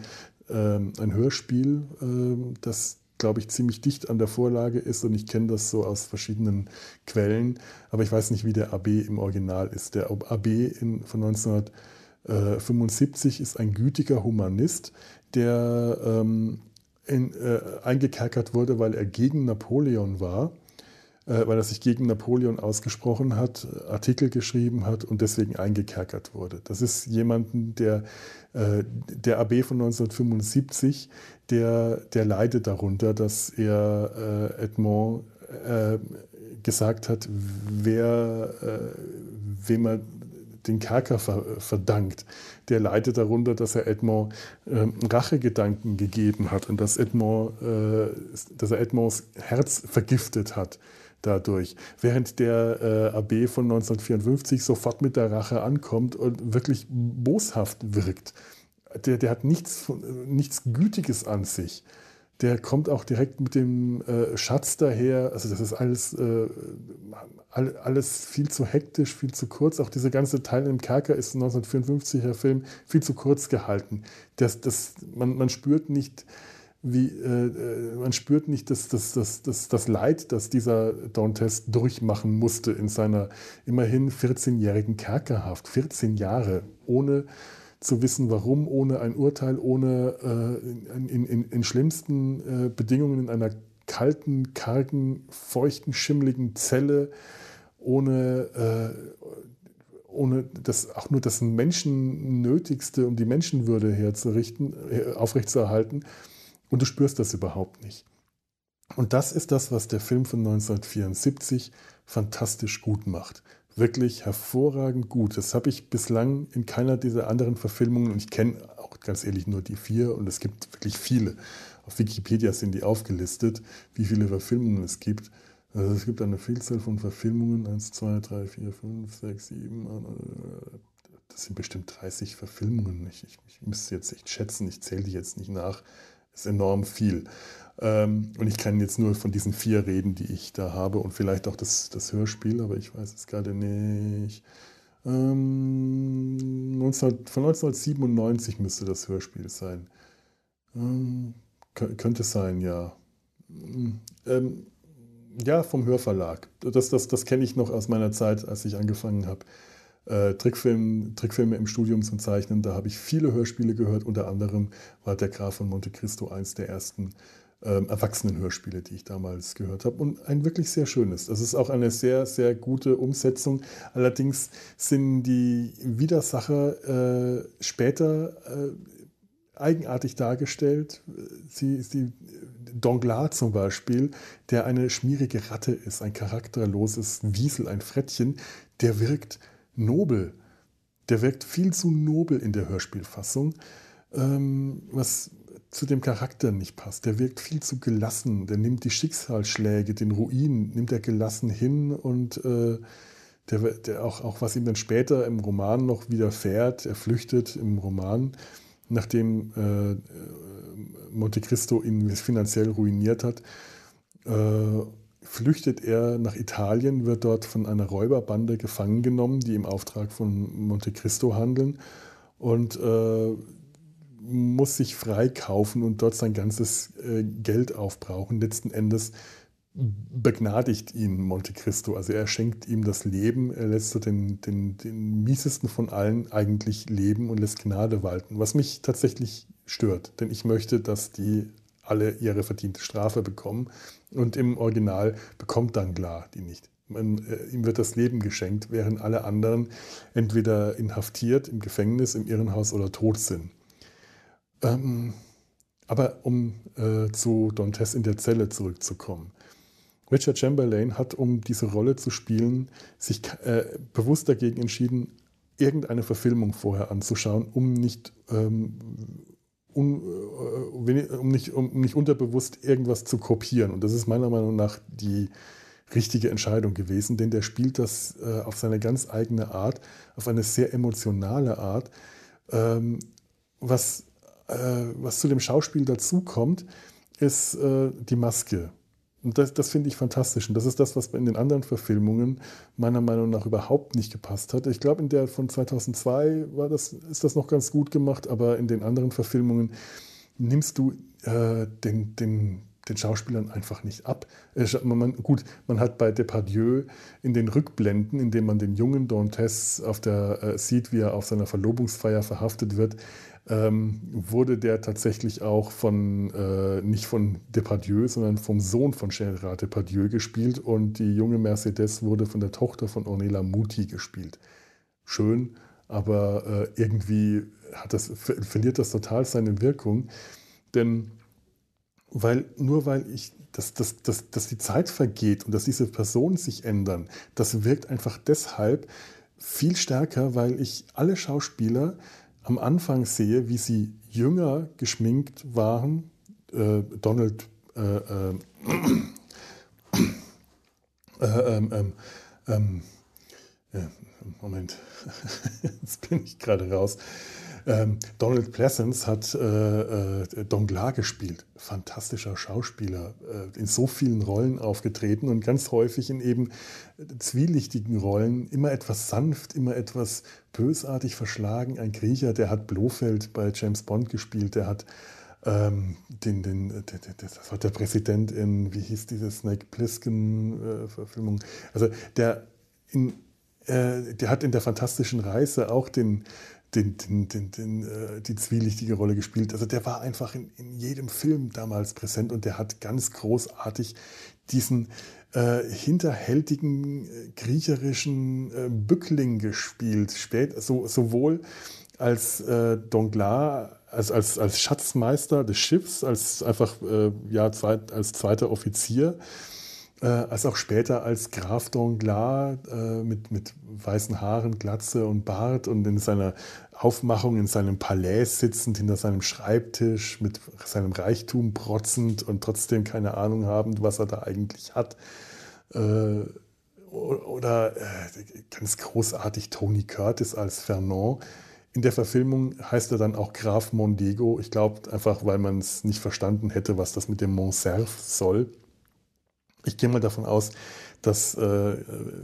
ähm, ein Hörspiel, äh, das glaube ich, ziemlich dicht an der Vorlage ist und ich kenne das so aus verschiedenen Quellen, aber ich weiß nicht, wie der AB im Original ist. Der AB in, von 1975 ist ein gütiger Humanist, der ähm, in, äh, eingekerkert wurde, weil er gegen Napoleon war weil er sich gegen Napoleon ausgesprochen hat, Artikel geschrieben hat und deswegen eingekerkert wurde. Das ist jemanden, der, äh, der AB von 1975, der, der leidet darunter, dass er äh, Edmond gesagt hat, wer, wem er den Kerker verdankt. Der leidet darunter, dass er Edmond äh, Rachegedanken gegeben hat und dass, Edmond, äh, dass er Edmonds Herz vergiftet hat dadurch. Während der äh, AB von 1954 sofort mit der Rache ankommt und wirklich boshaft wirkt. Der, der hat nichts, nichts Gütiges an sich. Der kommt auch direkt mit dem äh, Schatz daher. Also das ist alles, äh, alles viel zu hektisch, viel zu kurz. Auch dieser ganze Teil im Kerker ist ein 1954er Film viel zu kurz gehalten. Das, das, man, man spürt nicht, wie, äh, äh, man spürt nicht das, das, das, das, das Leid, das dieser Dantes durchmachen musste in seiner immerhin 14-jährigen Kerkerhaft. 14 Jahre, ohne zu wissen, warum, ohne ein Urteil, ohne äh, in, in, in, schlimmsten äh, Bedingungen in einer kalten, kargen, feuchten, schimmligen Zelle, ohne, äh, ohne das, auch nur das Menschennötigste, um die Menschenwürde herzurichten, äh, aufrechtzuerhalten und du spürst das überhaupt nicht. Und das ist das, was der Film von 1974 fantastisch gut macht. Wirklich hervorragend gut. Das habe ich bislang in keiner dieser anderen Verfilmungen und ich kenne auch ganz ehrlich nur die vier und es gibt wirklich viele. Auf Wikipedia sind die aufgelistet, wie viele Verfilmungen es gibt. Also es gibt eine Vielzahl von Verfilmungen, 1, 2, 3, 4, 5, 6, 7, das sind bestimmt 30 Verfilmungen. Ich, ich, ich müsste jetzt echt schätzen, ich zähle die jetzt nicht nach ist enorm viel. Ähm, und ich kann jetzt nur von diesen vier reden, die ich da habe und vielleicht auch das, das Hörspiel, aber ich weiß es gerade nicht. Ähm, 19, von 1997 müsste das Hörspiel sein. Ähm, könnte sein, ja. Ähm, ja, vom Hörverlag. Das, das, das kenne ich noch aus meiner Zeit, als ich angefangen habe äh, Trickfilm, Trickfilme im Studium zu zeichnen. Da habe ich viele Hörspiele gehört. Unter anderem war Der Graf von Monte Cristo eins der ersten ähm, Erwachsenenhörspiele, die ich damals gehört habe. Und ein wirklich sehr schönes. Das ist auch eine sehr, sehr gute Umsetzung. Allerdings sind die Widersacher äh, später äh, eigenartig dargestellt. Sie, sie, Danglars zum Beispiel, der eine schmierige Ratte ist, ein charakterloses Wiesel, ein Frettchen, der wirkt nobel. Der wirkt viel zu nobel in der Hörspielfassung, ähm, was zu dem Charakter nicht passt. Der wirkt viel zu gelassen. Der nimmt die Schicksalsschläge, den Ruin, nimmt er gelassen hin und äh, der, der auch, auch was ihm dann später im Roman noch widerfährt, er flüchtet im Roman, nachdem äh, Monte Cristo ihn finanziell ruiniert hat, äh, flüchtet er nach Italien, wird dort von einer Räuberbande gefangen genommen, die im Auftrag von Monte Cristo handeln und äh, muss sich freikaufen und dort sein ganzes äh, Geld aufbrauchen. Letzten Endes begnadigt ihn Monte Cristo. Also er schenkt ihm das Leben, er lässt so den, den, den miesesten von allen eigentlich leben und lässt Gnade walten, was mich tatsächlich stört. Denn ich möchte, dass die alle ihre verdiente Strafe bekommen. Und im Original bekommt Danglars die nicht. Man, äh, ihm wird das Leben geschenkt, während alle anderen entweder inhaftiert, im Gefängnis, im Irrenhaus oder tot sind. Ähm, aber um äh, zu Dantes in der Zelle zurückzukommen. Richard Chamberlain hat, um diese Rolle zu spielen, sich äh, bewusst dagegen entschieden, irgendeine Verfilmung vorher anzuschauen, um nicht, ähm, un, äh, um, nicht, um nicht unterbewusst irgendwas zu kopieren. Und das ist meiner Meinung nach die richtige Entscheidung gewesen, denn der spielt das äh, auf seine ganz eigene Art, auf eine sehr emotionale Art, ähm, was äh, was zu dem Schauspiel dazukommt, ist äh, die Maske. Und das, das finde ich fantastisch. Und das ist das, was in den anderen Verfilmungen meiner Meinung nach überhaupt nicht gepasst hat. Ich glaube, in der von 2002 war das, ist das noch ganz gut gemacht, aber in den anderen Verfilmungen nimmst du äh, den, den, den Schauspielern einfach nicht ab. Äh, man, gut, man hat bei Depardieu in den Rückblenden, in denen man den jungen Dantes auf der, äh, sieht, wie er auf seiner Verlobungsfeier verhaftet wird, ähm, wurde der tatsächlich auch von, äh, nicht von Depardieu, sondern vom Sohn von Gerard Depardieu gespielt und die junge Mercedes wurde von der Tochter von Ornella Muti gespielt. Schön, aber äh, irgendwie hat das, verliert das total seine Wirkung, denn weil, nur weil ich, dass, dass, dass, dass die Zeit vergeht und dass diese Personen sich ändern, das wirkt einfach deshalb viel stärker, weil ich alle Schauspieler am Anfang sehe, wie sie jünger geschminkt waren, äh, Donald äh, äh, äh ähm, ähm, ähm, Moment, *laughs* jetzt bin ich gerade raus. Ähm, Donald Pleasance hat äh, äh, Donglar gespielt. Fantastischer Schauspieler, äh, in so vielen Rollen aufgetreten und ganz häufig in eben zwielichtigen Rollen, immer etwas sanft, immer etwas bösartig verschlagen. Ein Griecher, der hat Blofeld bei James Bond gespielt, der hat ähm, den, den, der, das war der Präsident in, wie hieß diese Snake Plissken-Verfilmung? Äh, also der, in, äh, der hat in der fantastischen Reise auch den, den, den, den, den äh, die zwielichtige Rolle gespielt. Also der war einfach in, in jedem Film damals präsent und der hat ganz großartig diesen äh, hinterhältigen äh, griecherischen äh, Bückling gespielt. Spät, so, sowohl als äh, Donglar, als, als, als Schatzmeister des Schiffs, als einfach äh, ja, zweit, als zweiter Offizier äh, als auch später als Graf Danglars äh, mit, mit weißen Haaren, Glatze und Bart und in seiner Aufmachung in seinem Palais sitzend, hinter seinem Schreibtisch, mit seinem Reichtum protzend und trotzdem keine Ahnung habend, was er da eigentlich hat. Äh, oder äh, ganz großartig Tony Curtis als Fernand. In der Verfilmung heißt er dann auch Graf Mondego. Ich glaube einfach, weil man es nicht verstanden hätte, was das mit dem Montserf soll. Ich gehe mal davon aus, dass äh,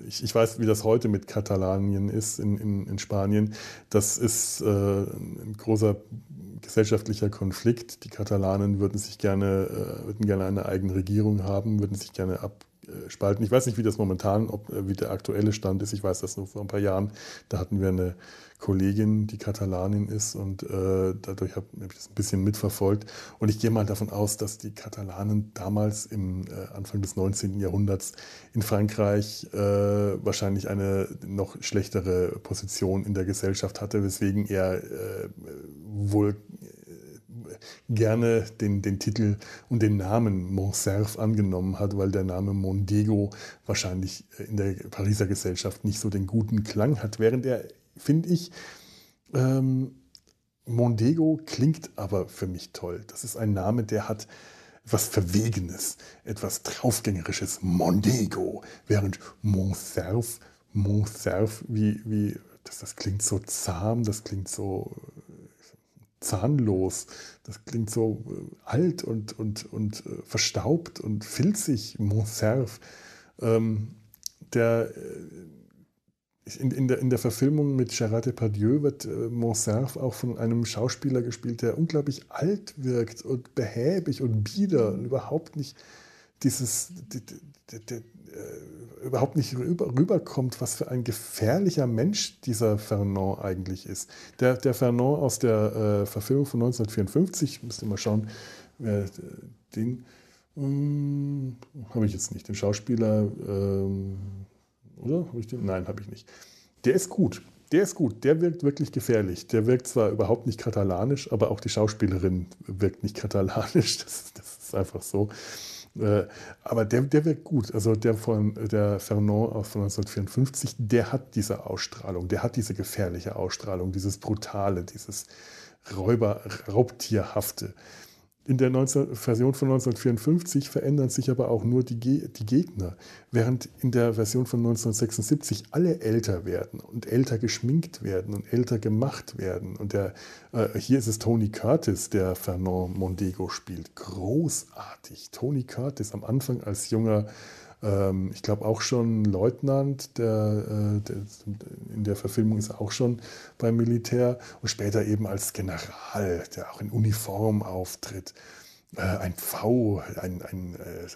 ich, ich, weiß, wie das heute mit Katalanien ist in, in, in Spanien. Das ist äh, ein großer gesellschaftlicher Konflikt. Die Katalanen würden sich gerne, äh, würden gerne eine eigene Regierung haben, würden sich gerne abspalten. Ich weiß nicht, wie das momentan, ob, wie der aktuelle Stand ist. Ich weiß das nur vor ein paar Jahren. Da hatten wir eine Kollegin, die Katalanin ist und äh, dadurch habe hab ich das ein bisschen mitverfolgt. Und ich gehe mal davon aus, dass die Katalanen damals im äh, Anfang des 19. Jahrhunderts in Frankreich äh, wahrscheinlich eine noch schlechtere Position in der Gesellschaft hatte, weswegen er äh, wohl äh, gerne den, den Titel und den Namen Montserf angenommen hat, weil der Name Mondego wahrscheinlich in der Pariser Gesellschaft nicht so den guten Klang hat, während er finde ich, ähm, Mondego klingt aber für mich toll. Das ist ein Name, der hat etwas Verwegenes, etwas Draufgängerisches. Mondego. Während Montserf, Montserf, wie, wie, das, das klingt so zahm, das klingt so zahnlos. Das klingt so äh, alt und, und, und äh, verstaubt und filzig, Montserf. Ähm, der, äh, in, in, der, in der Verfilmung mit Gérard Depardieu wird äh, Montserf auch von einem Schauspieler gespielt, der unglaublich alt wirkt und behäbig und bieder und überhaupt nicht dieses, die, die, die, äh, überhaupt nicht rüber, rüberkommt, was für ein gefährlicher Mensch dieser Fernand eigentlich ist. Der, der Fernand aus der äh, Verfilmung von 1954, müsst ihr mal schauen, wer äh, den ähm, habe ich jetzt nicht. Den Schauspieler, ähm, oder? Hab ich den? Nein, habe ich nicht. Der ist gut. Der ist gut. Der wirkt wirklich gefährlich. Der wirkt zwar überhaupt nicht katalanisch, aber auch die Schauspielerin wirkt nicht katalanisch. *laughs* Das, das ist einfach so. Äh, aber der, der wirkt gut. Also der von der Fernand von 1954, der hat diese Ausstrahlung, der hat diese gefährliche Ausstrahlung, dieses Brutale, dieses Räuber, Raubtierhafte. In der 19, Version von 1954 verändern sich aber auch nur die, die Gegner, während in der Version von 1976 alle älter werden und älter geschminkt werden und älter gemacht werden. Und der, äh, hier ist es Tony Curtis, der Fernand Mondego spielt. Großartig. Tony Curtis am Anfang als junger ähm, ich glaube auch schon Leutnant, der, äh, der, in der Verfilmung ist auch schon beim Militär und später eben als General, der auch in Uniform auftritt. Äh, ein Pfau, ein, ein, äh,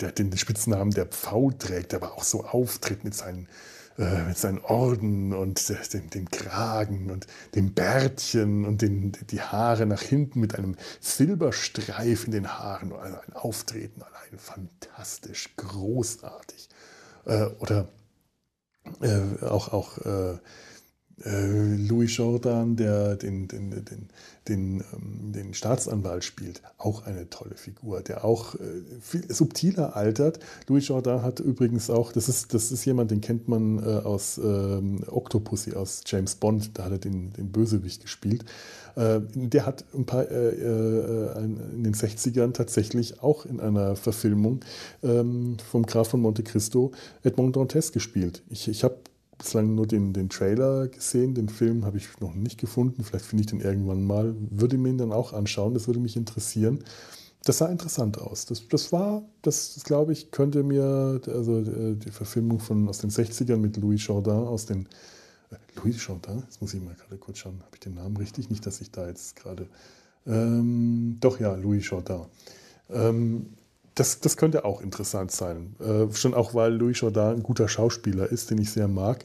der den Spitznamen der Pfau trägt, der aber auch so auftritt mit seinen äh, mit seinen Orden und dem, dem, Kragen und dem Bärtchen und den, die Haare nach hinten mit einem Silberstreif in den Haaren. Also ein Auftreten allein fantastisch, großartig. Äh, oder äh, auch, auch äh, Louis Jordan, der den, den, den, den, ähm, den Staatsanwalt spielt, auch eine tolle Figur, der auch äh, viel subtiler altert. Louis Jordan hat übrigens auch, das ist, das ist jemand, den kennt man äh, aus ähm, Octopussy, aus James Bond, da hat er den, den Bösewicht gespielt. Äh, der hat ein paar, äh, äh, in den 60ern tatsächlich auch in einer Verfilmung ähm, vom Graf von Monte Cristo Edmond Dantes gespielt. Ich, ich habe bislang nur den, den Trailer gesehen. Den Film habe ich noch nicht gefunden. Vielleicht finde ich den irgendwann mal. Würde mir ihn dann auch anschauen. Das würde mich interessieren. Das sah interessant aus. Das, das war, das, das glaube ich, könnte mir, also äh, die Verfilmung von, aus den 60ern mit Louis Jourdain aus den. Äh, Louis Jourdain? Jetzt muss ich mal gerade kurz schauen. Habe ich den Namen richtig? Nicht, dass ich da jetzt gerade. Ähm, doch, ja, Louis Jourdain. Ähm, das, das könnte auch interessant sein. Äh, schon auch, weil Louis Jordan ein guter Schauspieler ist, den ich sehr mag.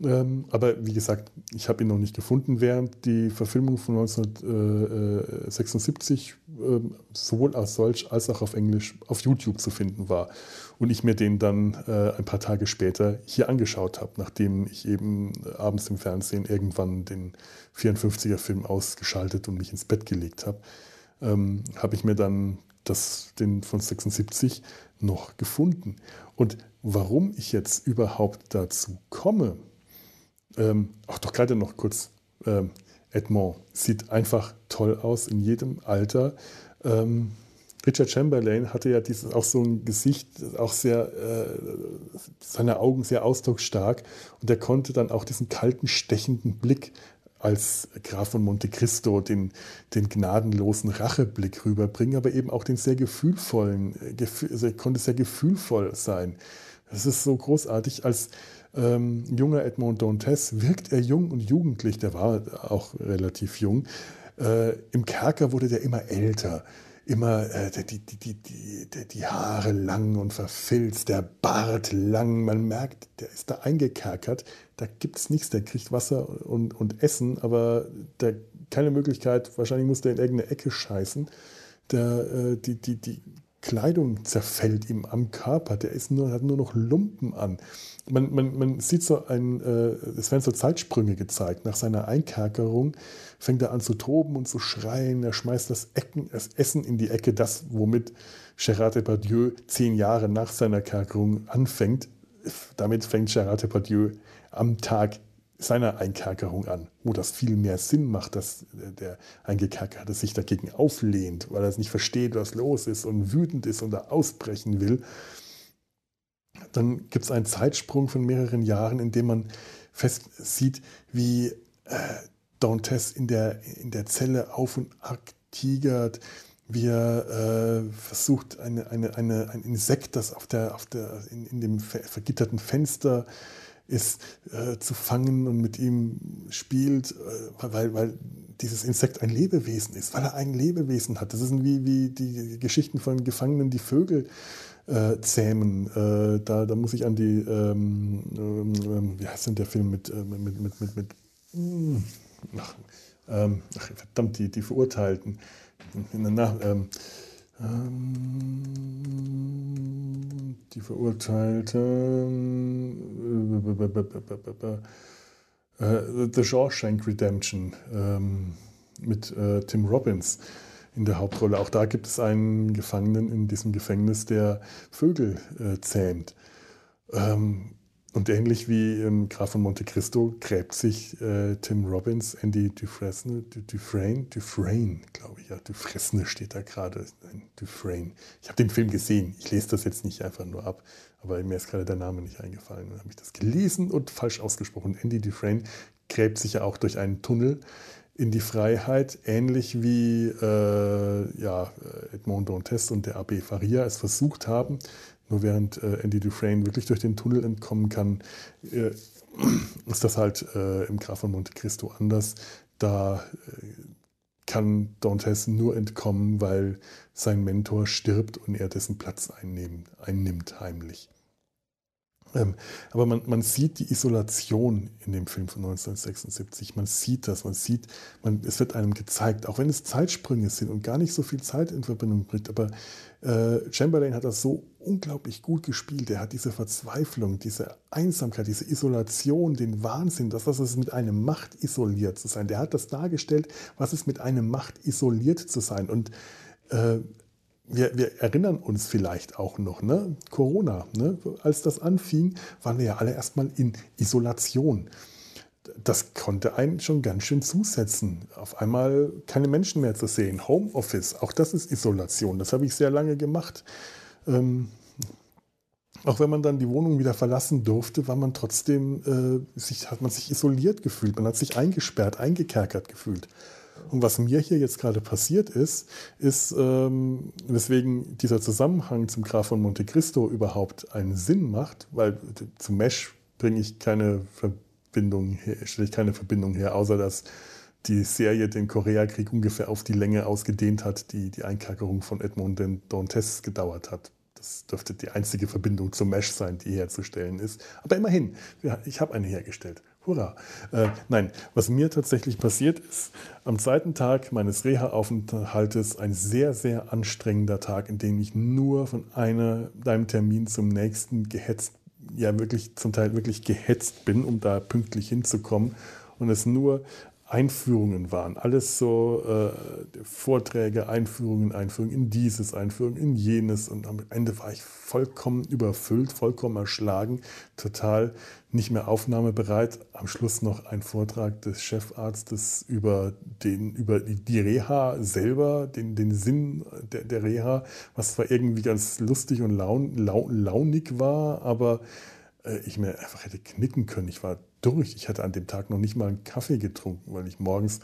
Ähm, aber wie gesagt, ich habe ihn noch nicht gefunden, während die Verfilmung von 1976 äh, sowohl als solch als auch auf Englisch auf YouTube zu finden war. Und ich mir den dann äh, ein paar Tage später hier angeschaut habe, nachdem ich eben abends im Fernsehen irgendwann den 54er-Film ausgeschaltet und mich ins Bett gelegt habe. Ähm, habe ich mir dann das, den von 76 noch gefunden. Und warum ich jetzt überhaupt dazu komme, ähm, ach doch gerade noch kurz, ähm, Edmond sieht einfach toll aus in jedem Alter. Ähm, Richard Chamberlain hatte ja dieses auch so ein Gesicht, auch sehr, äh, seine Augen sehr ausdrucksstark und er konnte dann auch diesen kalten, stechenden Blick als Graf von Monte Cristo den, den gnadenlosen Racheblick rüberbringen, aber eben auch den sehr gefühlvollen, also er konnte sehr gefühlvoll sein. Das ist so großartig. Als ähm, junger Edmond Dantes wirkt er jung und jugendlich, der war auch relativ jung. Äh, Im Kerker wurde der immer älter immer äh, die, die, die, die, die Haare lang und verfilzt, der Bart lang. Man merkt, der ist da eingekerkert. Da gibt es nichts. Der kriegt Wasser und, und Essen, aber der, keine Möglichkeit. Wahrscheinlich muss der in irgendeine Ecke scheißen. Der, äh, die, die, die Kleidung zerfällt ihm am Körper. Der ist nur, hat nur noch Lumpen an. Man, man, man sieht so ein, äh, es werden so Zeitsprünge gezeigt. Nach seiner Einkerkerung fängt er an zu toben und zu schreien. Er schmeißt das, Ecken, das Essen in die Ecke, das, womit Gérard Depardieu zehn Jahre nach seiner Kerkerung anfängt. Damit fängt Gérard Depardieu am Tag seiner Einkerkerung an, wo das viel mehr Sinn macht, dass der Eingekerkerte sich dagegen auflehnt, weil er es nicht versteht, was los ist und wütend ist und da ausbrechen will. Dann gibt es einen Zeitsprung von mehreren Jahren, in dem man fest sieht, wie äh, Dantes in der, in der Zelle auf und ab tigert, wie er äh, versucht, eine, eine, eine, ein Insekt, das auf der, auf der, in, in dem vergitterten Fenster ist, äh, zu fangen und mit ihm spielt, äh, weil, weil dieses Insekt ein Lebewesen ist, weil er ein Lebewesen hat. Das sind wie, wie die Geschichten von Gefangenen, die Vögel äh, zähmen. Äh, da, da muss ich an die, ähm, ähm, wie heißt denn der Film mit, äh, mit, mit, mit, mit hm, ach, ähm, ach, verdammt, die, die Verurteilten. Na, ähm, ähm, die Verurteilte. Äh, The Shawshank Redemption ähm, mit äh, Tim Robbins in der Hauptrolle. Auch da gibt es einen Gefangenen in diesem Gefängnis, der Vögel äh, zähmt. Ähm, und ähnlich wie im Graf von Monte Cristo gräbt sich äh, Tim Robbins, Andy Dufresne, Dufresne, Dufresne, glaube ich, ja, Dufresne steht da gerade, Dufresne. Ich habe den Film gesehen, ich lese das jetzt nicht einfach nur ab, aber mir ist gerade der Name nicht eingefallen. Dann habe ich das gelesen und falsch ausgesprochen. Andy Dufresne gräbt sich ja auch durch einen Tunnel in die Freiheit, ähnlich wie äh, ja, Edmond Dantes und der Abbé Faria es versucht haben, nur während äh, Andy Dufresne wirklich durch den Tunnel entkommen kann, äh, ist das halt äh, im Graf von Monte Cristo anders. Da äh, kann Dantes nur entkommen, weil sein Mentor stirbt und er dessen Platz einnimmt, einnimmt heimlich. Ähm, aber man, man, sieht die Isolation in dem Film von 1976. Man sieht das, man sieht, man, es wird einem gezeigt, auch wenn es Zeitsprünge sind und gar nicht so viel Zeit in Verbindung bringt. Aber äh, Chamberlain hat das so unglaublich gut gespielt. Er hat diese Verzweiflung, diese Einsamkeit, diese Isolation, den Wahnsinn, das, was es mit einem macht, isoliert zu sein. Der hat das dargestellt, was es mit einem macht, isoliert zu sein. Und äh, wir, wir, erinnern uns vielleicht auch noch, ne? Corona, ne? als das anfing, waren wir ja alle erstmal in Isolation. Das konnte einen schon ganz schön zusetzen. Auf einmal keine Menschen mehr zu sehen. Homeoffice, auch das ist Isolation. Das habe ich sehr lange gemacht. Ähm, auch wenn man dann die Wohnung wieder verlassen durfte, war man trotzdem, äh, sich, hat man sich isoliert gefühlt. Man hat sich eingesperrt, eingekerkert gefühlt. Und was mir hier jetzt gerade passiert ist, ist, ähm, weswegen dieser Zusammenhang zum Graf von Monte Cristo überhaupt einen Sinn macht, weil zu Mesh bringe ich keine Verbindung her, stelle ich keine Verbindung her, außer dass die Serie den Koreakrieg ungefähr auf die Länge ausgedehnt hat, die die Einkerkerung von Edmond Dantes gedauert hat. Das dürfte die einzige Verbindung zum Mesh sein, die herzustellen ist. Aber immerhin, ich habe eine hergestellt. Hurra! Äh, nein, was mir tatsächlich passiert ist, am zweiten Tag meines Reha-Aufenthaltes ein sehr, sehr anstrengender Tag, in dem ich nur von einer, einem Termin zum nächsten gehetzt, ja wirklich zum Teil wirklich gehetzt bin, um da pünktlich hinzukommen und es nur Einführungen waren. Alles so äh, Vorträge, Einführungen, Einführungen in dieses, Einführungen in jenes. Und am Ende war ich vollkommen überfüllt, vollkommen erschlagen, total nicht mehr aufnahmebereit. Am Schluss noch ein Vortrag des Chefarztes über, den, über die Reha selber, den, den Sinn der, der Reha, was zwar irgendwie ganz lustig und laun, laun, launig war, aber ich mir einfach hätte knicken können. Ich war durch. Ich hatte an dem Tag noch nicht mal einen Kaffee getrunken, weil ich morgens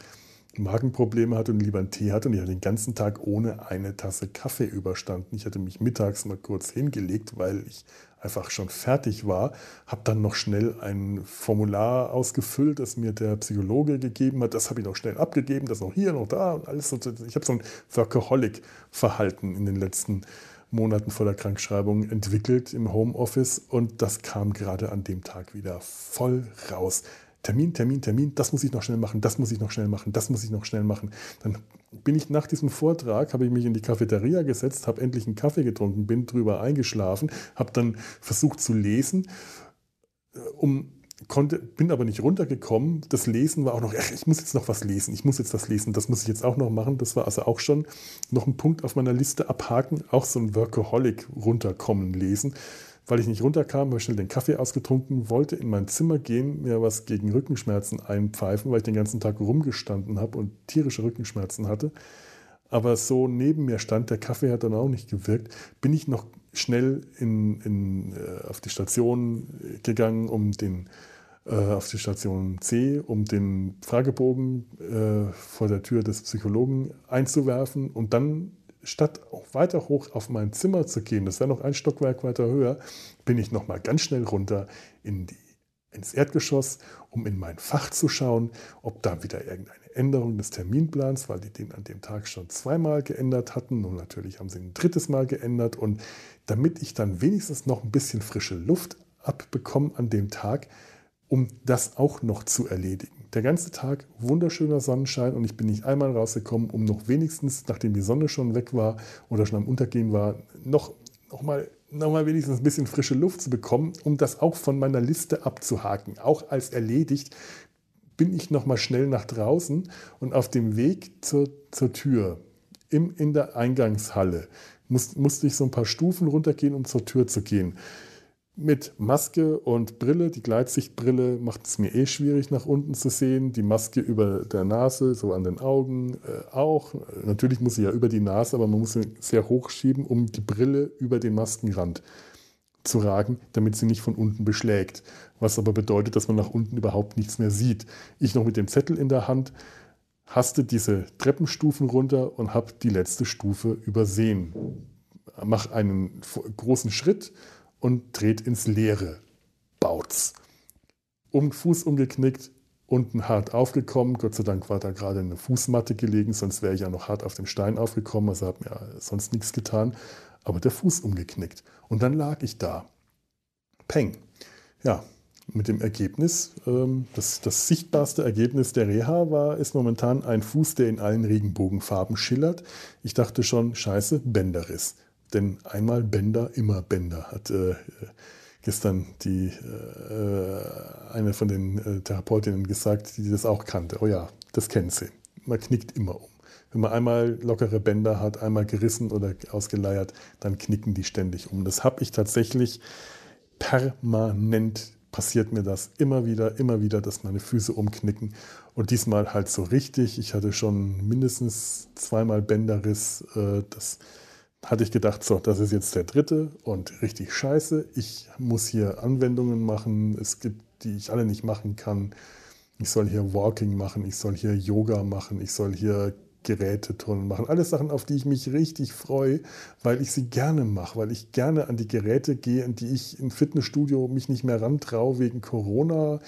Magenprobleme hatte und lieber einen Tee hatte und ich habe den ganzen Tag ohne eine Tasse Kaffee überstanden. Ich hatte mich mittags mal kurz hingelegt, weil ich einfach schon fertig war, habe dann noch schnell ein Formular ausgefüllt, das mir der Psychologe gegeben hat. Das habe ich noch schnell abgegeben, das noch hier, noch da und alles. Ich habe so ein Workaholic-Verhalten in den letzten Monaten vor der Krankschreibung entwickelt im Homeoffice und das kam gerade an dem Tag wieder voll raus. Termin, Termin, Termin, das muss ich noch schnell machen, das muss ich noch schnell machen, das muss ich noch schnell machen. Dann bin ich nach diesem Vortrag, habe ich mich in die Cafeteria gesetzt, habe endlich einen Kaffee getrunken, bin drüber eingeschlafen, habe dann versucht zu lesen, äh, um konnte, bin aber nicht runtergekommen. Das Lesen war auch noch, ach, ich muss jetzt noch was lesen, ich muss jetzt das lesen, das muss ich jetzt auch noch machen. Das war also auch schon noch ein Punkt auf meiner Liste abhaken, auch so ein Workaholic runterkommen lesen. Weil ich nicht runterkam, habe ich schnell den Kaffee ausgetrunken, wollte in mein Zimmer gehen, mir was gegen Rückenschmerzen einpfeifen, weil ich den ganzen Tag rumgestanden habe und tierische Rückenschmerzen hatte. Aber so neben mir stand, der Kaffee hat dann auch nicht gewirkt, bin ich noch schnell in, in, äh, auf die Station gegangen, um den äh, auf die Station C, um den Fragebogen äh, vor der Tür des Psychologen einzuwerfen und dann statt weiter hoch auf mein Zimmer zu gehen, das wäre noch ein Stockwerk weiter höher, bin ich noch mal ganz schnell runter in die, ins Erdgeschoss, um in mein Fach zu schauen, ob da wieder irgendeine Änderung des Terminplans, weil die den an dem Tag schon zweimal geändert hatten und natürlich haben sie ein drittes Mal geändert und damit ich dann wenigstens noch ein bisschen frische Luft abbekomme an dem Tag, um das auch noch zu erledigen. Der ganze Tag wunderschöner Sonnenschein und ich bin nicht einmal rausgekommen, um noch wenigstens, nachdem die Sonne schon weg war oder schon am Untergehen war, noch, noch, mal, noch mal wenigstens ein bisschen frische Luft zu bekommen, um das auch von meiner Liste abzuhaken. Auch als erledigt bin ich noch mal schnell nach draußen und auf dem Weg zur, zur Tür im, in der Eingangshalle muss, musste ich so ein paar Stufen runtergehen, um zur Tür zu gehen mit Maske und Brille. Die Gleitsichtbrille macht es mir eh schwierig, nach unten zu sehen. Die Maske über der Nase, so an den Augen äh, auch. Natürlich muss sie ja über die Nase, aber man muss sie sehr hoch schieben, um die Brille über den Maskenrand zu ragen, damit sie nicht von unten beschlägt. Was aber bedeutet, dass man nach unten überhaupt nichts mehr sieht. Ich noch mit dem Zettel in der Hand haste diese Treppenstufen runter und habe die letzte Stufe übersehen. Mach einen großen Schritt und dreht ins Leere. Baut's. Um Fuß umgeknickt, unten hart aufgekommen. Gott sei Dank war da gerade eine Fußmatte gelegen, sonst wäre ich ja noch hart auf dem Stein aufgekommen. Also habe mir sonst nichts getan. Aber der Fuß umgeknickt. Und dann lag ich da. Peng. Ja, mit dem Ergebnis, ähm, das, das sichtbarste Ergebnis der Reha war, ist momentan ein Fuß, der in allen Regenbogenfarben schillert. Ich dachte schon, scheiße, Bänderriss. Denn einmal Bänder, immer Bänder, hat äh, gestern die, äh, eine von den äh, Therapeutinnen gesagt, die das auch kannte. Oh ja, das kennt sie. Man knickt immer um. Wenn man einmal lockere Bänder hat, einmal gerissen oder ausgeleiert, dann knicken die ständig um. Das habe ich tatsächlich permanent passiert mir das immer wieder, immer wieder, dass meine Füße umknicken. Und diesmal halt so richtig. Ich hatte schon mindestens zweimal Bänderriss. Äh, das hatte ich gedacht, so, das ist jetzt der dritte und richtig scheiße. Ich muss hier Anwendungen machen, es gibt, die ich alle nicht machen kann. Ich soll hier Walking machen, ich soll hier Yoga machen, ich soll hier Geräteturnen machen. Alles Sachen, auf die ich mich richtig freue, weil ich sie gerne mache, weil ich gerne an die Geräte gehe, an die ich im Fitnessstudio mich nicht mehr rantraue wegen Corona.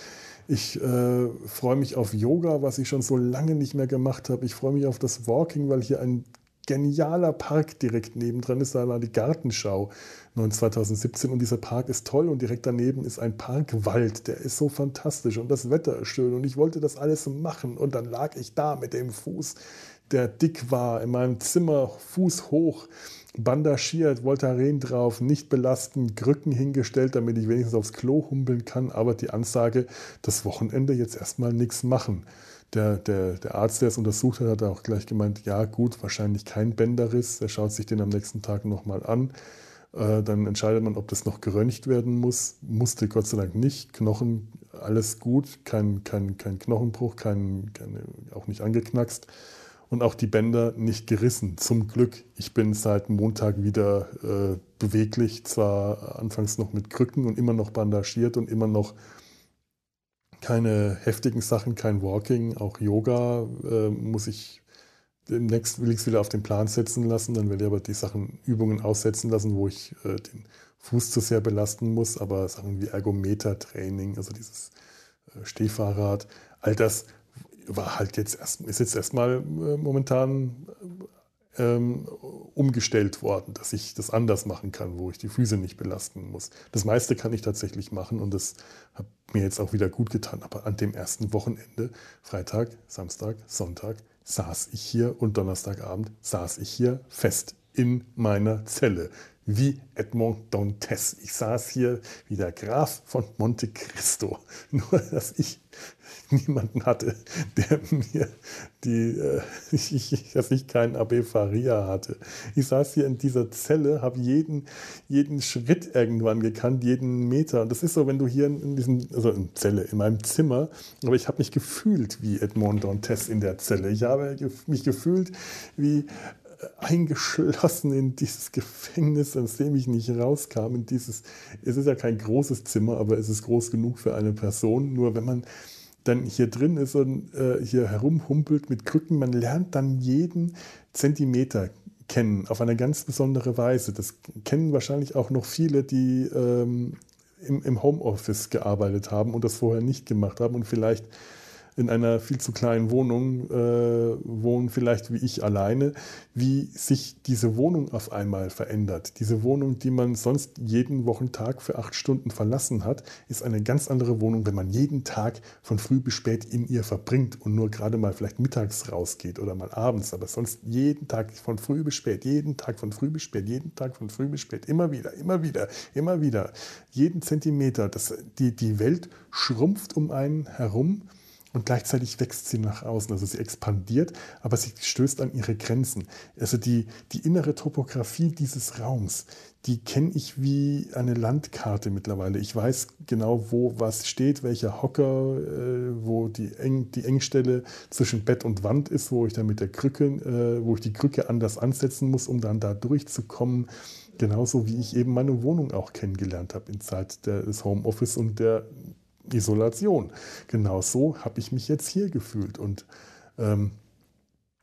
Ich äh, freue mich auf Yoga, was ich schon so lange nicht mehr gemacht habe. Ich freue mich auf das Walking, weil hier ein genialer Park direkt nebendran ist. Da war die Gartenschau 2017 und dieser Park ist toll und direkt daneben ist ein Parkwald, der ist so fantastisch und das Wetter ist schön und ich wollte das alles machen und dann lag ich da mit dem Fuß, der dick war, in meinem Zimmer, Fuß hoch, bandagiert, Voltaren drauf, nicht belasten, Krücken hingestellt, damit ich wenigstens aufs Klo humpeln kann, aber die Ansage, das Wochenende jetzt erstmal nichts machen der, der, der Arzt, der es untersucht hat, hat auch gleich gemeint, ja gut, wahrscheinlich kein Bänderriss. Er schaut sich den am nächsten Tag nochmal an. Äh, dann entscheidet man, ob das noch geröntgt werden muss. Musste Gott sei Dank nicht. Knochen, alles gut, kein, kein, kein Knochenbruch, kein, kein, auch nicht angeknackst. Und auch die Bänder nicht gerissen. Zum Glück. Ich bin seit Montag wieder äh, beweglich, zwar anfangs noch mit Krücken und immer noch bandagiert und immer noch keine heftigen Sachen, kein Walking, auch Yoga äh, muss ich demnächst will ich es wieder auf den Plan setzen lassen, dann werde ich aber die Sachen, Übungen aussetzen lassen, wo ich äh, den Fuß zu sehr belasten muss, aber Sachen wie Ergometer-Training, also dieses äh, Stehfahrrad, all das war halt jetzt erst, ist jetzt erstmal äh, momentan ähm, umgestellt worden, dass ich das anders machen kann, wo ich die Füße nicht belasten muss. Das meiste kann ich tatsächlich machen und das hat mir jetzt auch wieder gut getan. Aber an dem ersten Wochenende, Freitag, Samstag, Sonntag, saß ich hier und Donnerstagabend saß ich hier fest in meiner Zelle wie Edmond Dantes. Ich saß hier wie der Graf von Monte Cristo. *laughs* Nur, dass ich *laughs* niemanden hatte, der mir die, äh, *laughs* ich, dass ich keinen AB Faria hatte. Ich saß hier in dieser Zelle, habe jeden, jeden Schritt irgendwann gekannt, jeden Meter. Und das ist so, wenn du hier in diesem, also in Zelle, in meinem Zimmer, aber ich habe mich gefühlt wie Edmond Dantes in der Zelle. Ich habe mich gefühlt wie eingeschlossen in dieses Gefängnis, aus dem ich nicht rauskam. In dieses, es ist ja kein großes Zimmer, aber es ist groß genug für eine Person. Nur wenn man dann hier drin ist und äh, hier herumhumpelt mit Krücken, man lernt dann jeden Zentimeter kennen, auf eine ganz besondere Weise. Das kennen wahrscheinlich auch noch viele, die ähm, im, im Homeoffice gearbeitet haben und das vorher nicht gemacht haben und vielleicht in einer viel zu kleinen Wohnung äh, wohnen, vielleicht wie ich alleine, wie sich diese Wohnung auf einmal verändert. Diese Wohnung, die man sonst jeden Wochentag für acht Stunden verlassen hat, ist eine ganz andere Wohnung, wenn man jeden Tag von früh bis spät in ihr verbringt und nur gerade mal vielleicht mittags rausgeht oder mal abends, aber sonst jeden Tag von früh bis spät, jeden Tag von früh bis spät, jeden Tag von früh bis spät, immer wieder, immer wieder, immer wieder, jeden Zentimeter. Das, die, die Welt schrumpft um einen herum und gleichzeitig wächst sie nach außen. Also sie expandiert, aber sie stößt an ihre Grenzen. Also die, die innere Topografie dieses Raums, die kenne ich wie eine Landkarte mittlerweile. Ich weiß genau, wo was steht, welcher Hocker, äh, wo die, Eng, die Engstelle zwischen Bett und Wand ist, wo ich dann mit der Krücke, äh, wo ich die Krücke anders ansetzen muss, um dann da durchzukommen. Genauso wie ich eben meine Wohnung auch kennengelernt habe in Zeit des Homeoffice und der Isolation. Genau so habe ich mich jetzt hier gefühlt. Und ähm,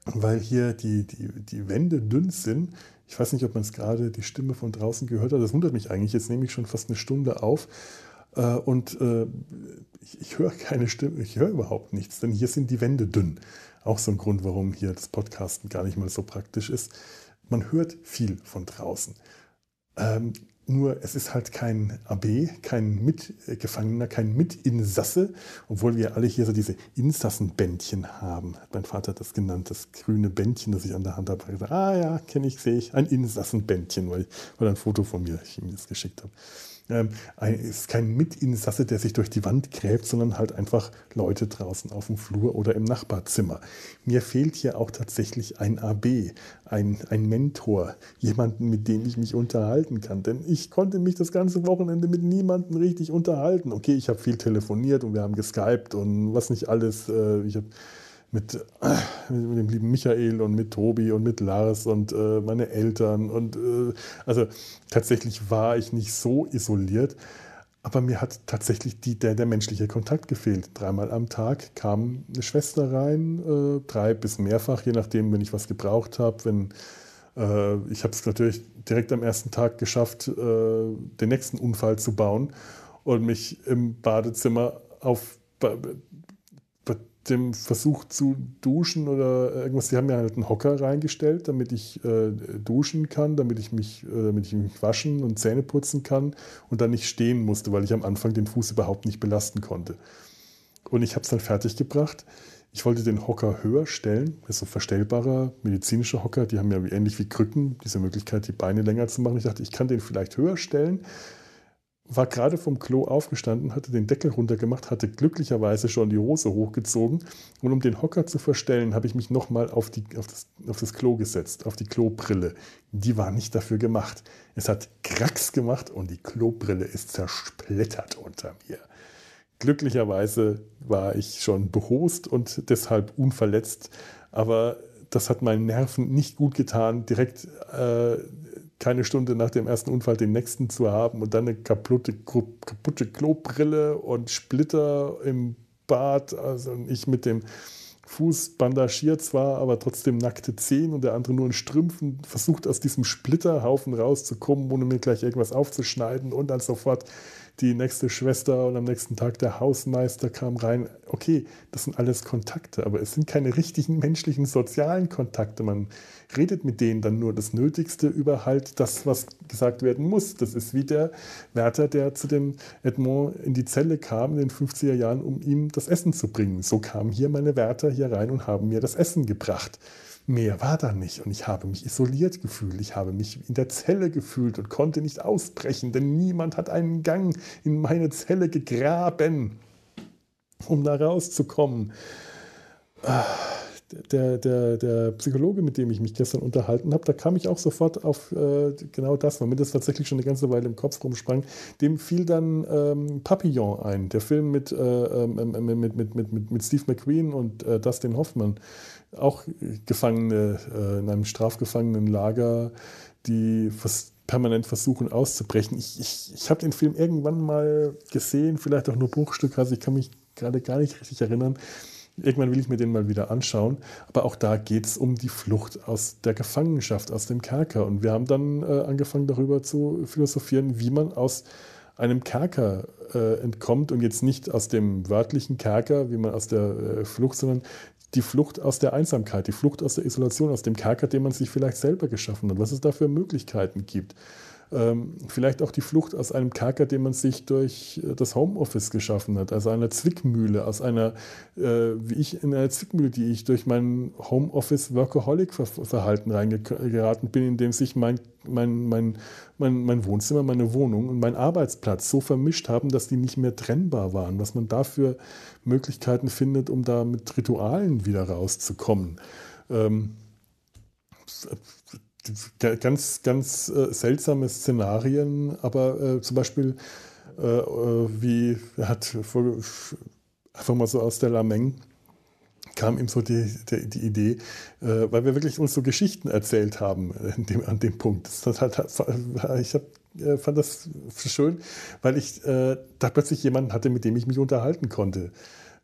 weil hier die, die, die Wände dünn sind, ich weiß nicht, ob man es gerade die Stimme von draußen gehört hat, das wundert mich eigentlich. Jetzt nehme ich schon fast eine Stunde auf äh, und äh, ich, ich höre keine Stimme, ich höre überhaupt nichts, denn hier sind die Wände dünn. Auch so ein Grund, warum hier das Podcasten gar nicht mal so praktisch ist. Man hört viel von draußen. Ähm, nur es ist halt kein AB, kein Mitgefangener, kein Mitinsasse, obwohl wir alle hier so diese Insassenbändchen haben. Hat mein Vater das genannt, das grüne Bändchen, das ich an der Hand habe. Ah ja, kenne ich, sehe ich, ein Insassenbändchen, weil, weil ein Foto von mir, ich ihm das geschickt habe ähm, ist kein Mitinsasse, der sich durch die Wand gräbt, sondern halt einfach Leute draußen auf dem Flur oder im Nachbarzimmer. Mir fehlt hier auch tatsächlich ein AB, ein, ein Mentor, jemanden, mit dem ich mich unterhalten kann. Denn ich konnte mich das ganze Wochenende mit niemandem richtig unterhalten. Okay, ich habe viel telefoniert und wir haben geskypt und was nicht alles. Äh, ich habe mit, mit, dem lieben Michael und mit Tobi und mit Lars und äh, meine Eltern. Und äh, also tatsächlich war ich nicht so isoliert, aber mir hat tatsächlich die, der, der menschliche Kontakt gefehlt. Dreimal am Tag kam eine Schwester rein, äh, drei bis mehrfach, je nachdem, wenn ich was gebraucht habe. Wenn, äh, ich habe es natürlich direkt am ersten Tag geschafft, äh, den nächsten Unfall zu bauen und mich im Badezimmer auf dem Versuch zu duschen oder irgendwas, sie haben mir halt einen Hocker reingestellt, damit ich äh, duschen kann, damit ich, mich, äh, damit ich mich waschen und Zähne putzen kann und dann nicht stehen musste, weil ich am Anfang den Fuß überhaupt nicht belasten konnte. Und ich habe es dann fertig gebracht. Ich wollte den Hocker höher stellen, das ist so verstellbarer medizinischer Hocker, die haben ja ähnlich wie Krücken diese Möglichkeit, die Beine länger zu machen. Ich dachte, ich kann den vielleicht höher stellen war gerade vom Klo aufgestanden, hatte den Deckel runtergemacht, hatte glücklicherweise schon die Hose hochgezogen und um den Hocker zu verstellen, habe ich mich nochmal auf, auf, das, auf das Klo gesetzt, auf die Klobrille. Die war nicht dafür gemacht. Es hat Kracks gemacht und die Klobrille ist zersplittert unter mir. Glücklicherweise war ich schon behost und deshalb unverletzt, aber das hat meinen Nerven nicht gut getan, direkt äh, keine Stunde nach dem ersten Unfall den nächsten zu haben und dann eine kaputte, kaputte Klobrille und Splitter im Bad. Also ich mit dem Fuß bandagiert zwar, aber trotzdem nackte Zehen und der andere nur in Strümpfen versucht aus diesem Splitterhaufen rauszukommen, ohne mir gleich irgendwas aufzuschneiden und dann sofort die nächste Schwester und am nächsten Tag der Hausmeister kam rein. Okay, das sind alles Kontakte, aber es sind keine richtigen menschlichen sozialen Kontakte. Man redet mit denen dann nur das Nötigste über halt das, was gesagt werden muss. Das ist wie der Wärter, der zu dem Edmond in die Zelle kam in den 50er Jahren, um ihm das Essen zu bringen. So kamen hier meine Wärter hier rein und haben mir das Essen gebracht. Mehr war da nicht und ich habe mich isoliert gefühlt. Ich habe mich in der Zelle gefühlt und konnte nicht ausbrechen, denn niemand hat einen Gang in meine Zelle gegraben, um da rauszukommen. Ah der, der, der Psychologe, mit dem ich mich gestern unterhalten habe, da kam ich auch sofort auf äh, genau das, mir das tatsächlich schon eine ganze Weile im Kopf rumsprang. Dem fiel dann ähm, Papillon ein, der Film mit, äh, ähm, ähm mit, mit, mit, mit, mit Steve McQueen und äh, Dustin Hoffman. Auch Gefangene äh, in einem Strafgefangenenlager, die fast permanent versuchen auszubrechen. Ich, ich, ich habe den Film irgendwann mal gesehen, vielleicht auch nur Bruchstück, also ich kann mich gerade gar nicht richtig erinnern. Irgendwann will ich mir den mal wieder anschauen. Aber auch da geht es um die Flucht aus der Gefangenschaft, aus dem Kerker. Und wir haben dann äh, angefangen darüber zu philosophieren, wie man aus einem Kerker äh, entkommt und jetzt nicht aus dem wörtlichen Kerker, wie man aus der äh, Flucht, sondern die Flucht aus der Einsamkeit, die Flucht aus der Isolation, aus dem Kerker, den man sich vielleicht selber geschaffen hat, was es da für Möglichkeiten gibt. Ähm, vielleicht auch die Flucht aus einem Kerker, den man sich durch äh, das Homeoffice geschaffen hat, also einer Zwickmühle, aus einer, äh, wie ich in einer Zwickmühle, die ich durch mein Homeoffice-Workaholic-Verhalten reingeraten bin, in dem sich mein, mein, mein, mein, mein Wohnzimmer, meine Wohnung und mein Arbeitsplatz so vermischt haben, dass die nicht mehr trennbar waren, was man dafür Möglichkeiten findet, um da mit Ritualen wieder rauszukommen. Ähm, ganz, ganz äh, seltsame Szenarien, aber äh, zum Beispiel, äh, äh wie hat einfach mal so aus der Lameng kam ihm so die, die, die Idee, äh, weil wir wirklich uns so Geschichten erzählt haben äh, dem, an dem Punkt. Das hat, ich hab, fand das schön, weil ich da plötzlich jemanden hatte, mit dem ich mich unterhalten konnte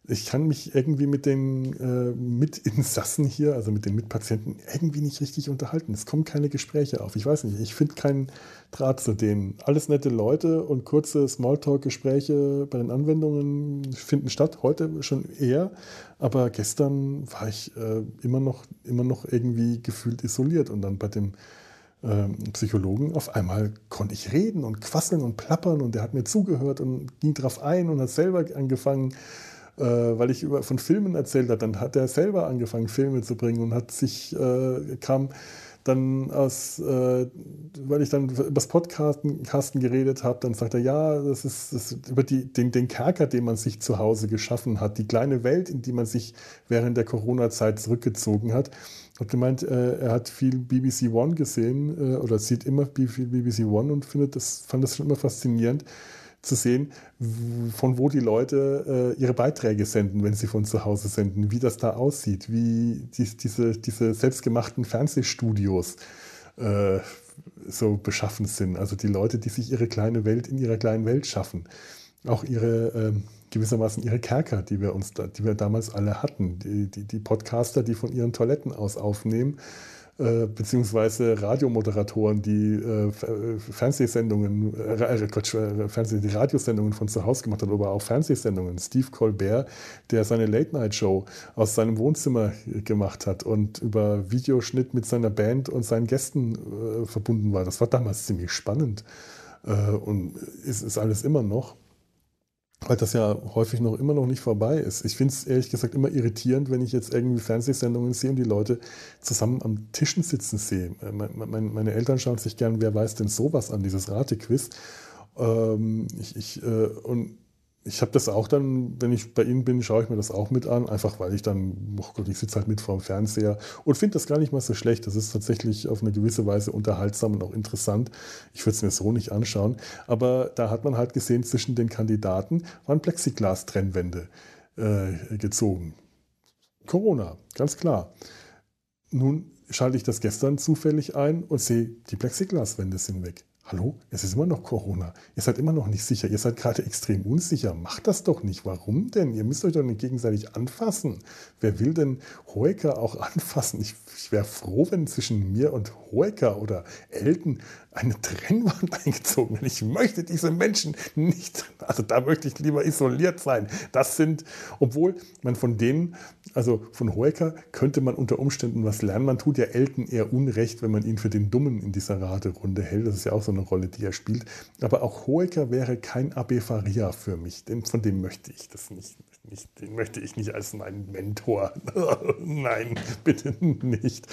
ich kann mich irgendwie mit den äh, Mitinsassen hier, also mit den Mitpatienten, irgendwie nicht richtig unterhalten. Es kommen keine Gespräche auf. Ich weiß nicht, ich finde keinen Draht zu denen. Alles nette Leute und kurze Smalltalk-Gespräche bei den Anwendungen finden statt. Heute schon eher, aber gestern war ich äh, immer, noch, immer noch irgendwie gefühlt isoliert. Und dann bei dem ähm, Psychologen, auf einmal konnte ich reden und quasseln und plappern und der hat mir zugehört und ging drauf ein und hat selber angefangen, weil ich über, von Filmen erzählt habe. Dann hat er selber angefangen, Filme zu bringen und hat sich, äh, kam dann aus, äh, weil ich dann über das Podcasten geredet habe, dann sagt er, ja, das ist, das ist über die, den, den Kerker, den man sich zu Hause geschaffen hat, die kleine Welt, in die man sich während der Corona-Zeit zurückgezogen hat. Hat gemeint, äh, er hat viel BBC One gesehen äh, oder sieht immer viel BBC One und findet das, fand das schon immer faszinierend zu sehen, von wo die Leute äh, ihre Beiträge senden, wenn sie von zu Hause senden, wie das da aussieht, wie die, diese, diese selbstgemachten Fernsehstudios äh, so beschaffen sind. Also die Leute, die sich ihre kleine Welt in ihrer kleinen Welt schaffen. Auch ihre äh, gewissermaßen ihre Kerker, die wir uns da, die wir damals alle hatten. Die, die, die Podcaster, die von ihren Toiletten aus aufnehmen äh, beziehungsweise Radiomoderatoren, die äh, Fernsehsendungen, äh, äh Quatsch, äh, Fernseh, die Radiosendungen von zu Hause gemacht hat, aber auch Fernsehsendungen. Steve Colbert, der seine Late-Night-Show aus seinem Wohnzimmer gemacht hat und über Videoschnitt mit seiner Band und seinen Gästen verbunden war. Das war damals ziemlich spannend und ist, ist alles immer noch weil das ja häufig noch immer noch nicht vorbei ist. Ich finde es ehrlich gesagt immer irritierend, wenn ich jetzt irgendwie Fernsehsendungen sehe und die Leute zusammen am Tischen sitzen sehe. Äh, meine Eltern schauen sich gern, wer weiß denn sowas an, dieses Ratequiz. Ähm, ich, ich, äh, und ich habe das auch dann, wenn ich bei Ihnen bin, schaue ich mir das auch mit an, einfach weil ich dann, oh Gott, ich sitze halt mit vor dem Fernseher und finde das gar nicht mal so schlecht. Das ist tatsächlich auf eine gewisse Weise unterhaltsam und auch interessant. Ich würde es mir so nicht anschauen, aber da hat man halt gesehen, zwischen den Kandidaten waren Plexiglas-Trennwände äh, gezogen. Corona, ganz klar. Nun schalte ich das gestern zufällig ein und sehe, die Plexiglaswände sind weg. Hallo, es ist immer noch Corona. Ihr seid immer noch nicht sicher. Ihr seid gerade extrem unsicher. Macht das doch nicht. Warum denn? Ihr müsst euch doch nicht gegenseitig anfassen. Wer will denn Hoeker auch *laughs* anfassen? Ich, ich wäre froh, wenn zwischen mir und Hoeker oder Elton eine Trennwand *laughs* eingezogen wird. Ich möchte diese Menschen nicht, also da möchte ich lieber isoliert sein. Das sind, obwohl man von denen, also von Hoeker könnte man unter Umständen was lernen. Man tut ja Elton eher Unrecht, wenn man ihn für den Dummen in dieser Raterunde hält. Das ist ja auch so ein eine Rolle, die er spielt. Aber auch Hoeker wäre kein Abe Faria für mich, denn von dem möchte ich das nicht. Nicht den möchte ich nicht als meinen Mentor. *laughs* Nein, bitte nicht.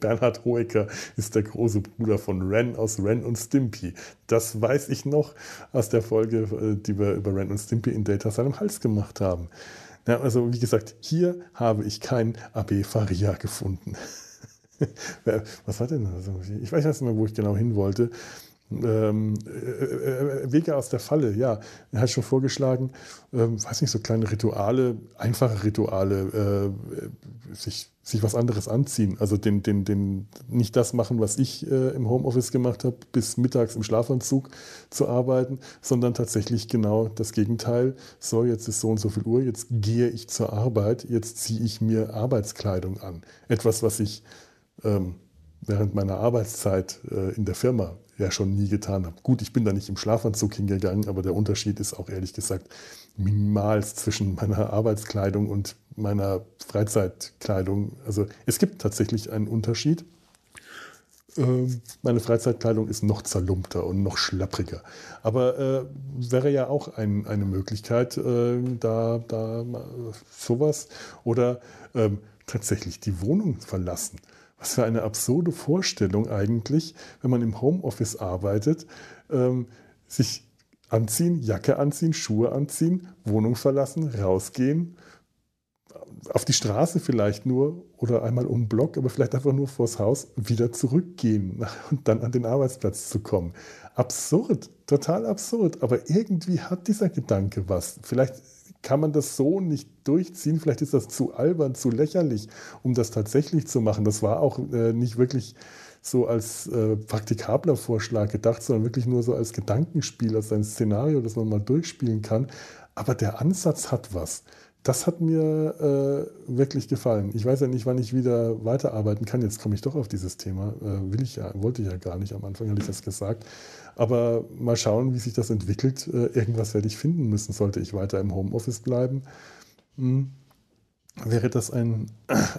Bernhard Hoeker ist der große Bruder von Ren aus Ren und Stimpy. Das weiß ich noch aus der Folge, äh, die wir über Ren und Stimpy in Data seinem Hals gemacht haben. Ja, also wie gesagt, hier habe ich kein AB Faria gefunden. *laughs* Was war denn? Ich weiß nicht mehr, wo ich genau hin wollte. Ähm, äh, äh, Wege aus der Falle, ja. Er hat schon vorgeschlagen, ähm, weiß nicht, so kleine Rituale, einfache Rituale, äh, sich, sich was anderes anziehen. Also den, den, den, nicht das machen, was ich äh, im Homeoffice gemacht habe, bis mittags im Schlafanzug zu arbeiten, sondern tatsächlich genau das Gegenteil. So, jetzt ist so und so viel Uhr, jetzt gehe ich zur Arbeit, jetzt ziehe ich mir Arbeitskleidung an. Etwas, was ich ähm, während meiner Arbeitszeit äh, in der Firma ja schon nie getan habe. Gut, ich bin da nicht im Schlafanzug hingegangen, aber der Unterschied ist auch ehrlich gesagt minimal zwischen meiner Arbeitskleidung und meiner Freizeitkleidung. Also es gibt tatsächlich einen Unterschied. Ähm, meine Freizeitkleidung ist noch zerlumpter und noch schlappriger. Aber äh, wäre ja auch ein, eine Möglichkeit, äh, da, da sowas oder äh, tatsächlich die Wohnung verlassen. Was für eine absurde Vorstellung eigentlich, wenn man im Homeoffice arbeitet, ähm, sich anziehen, Jacke anziehen, Schuhe anziehen, Wohnung verlassen, rausgehen, auf die Straße vielleicht nur oder einmal um den Block, aber vielleicht einfach nur vors Haus, wieder zurückgehen *laughs* und dann an den Arbeitsplatz zu kommen. Absurd, total absurd, aber irgendwie hat dieser Gedanke was. Vielleicht kann man das so nicht durchziehen. Vielleicht ist das zu albern, zu lächerlich, um das tatsächlich zu machen. Das war auch äh, nicht wirklich so als äh, praktikabler Vorschlag gedacht, sondern wirklich nur so als Gedankenspiel, als ein Szenario, das man mal durchspielen kann. Aber der Ansatz hat was. Das hat mir äh, wirklich gefallen. Ich weiß ja nicht, wann ich wieder weiterarbeiten kann. Jetzt komme ich doch auf dieses Thema. Äh, will ich ja, wollte ich ja gar nicht. Am Anfang hatte ich das gesagt. Aber mal schauen, wie sich das entwickelt. Äh, irgendwas werde ich finden müssen, sollte ich weiter im Homeoffice bleiben. Hm. Wäre das ein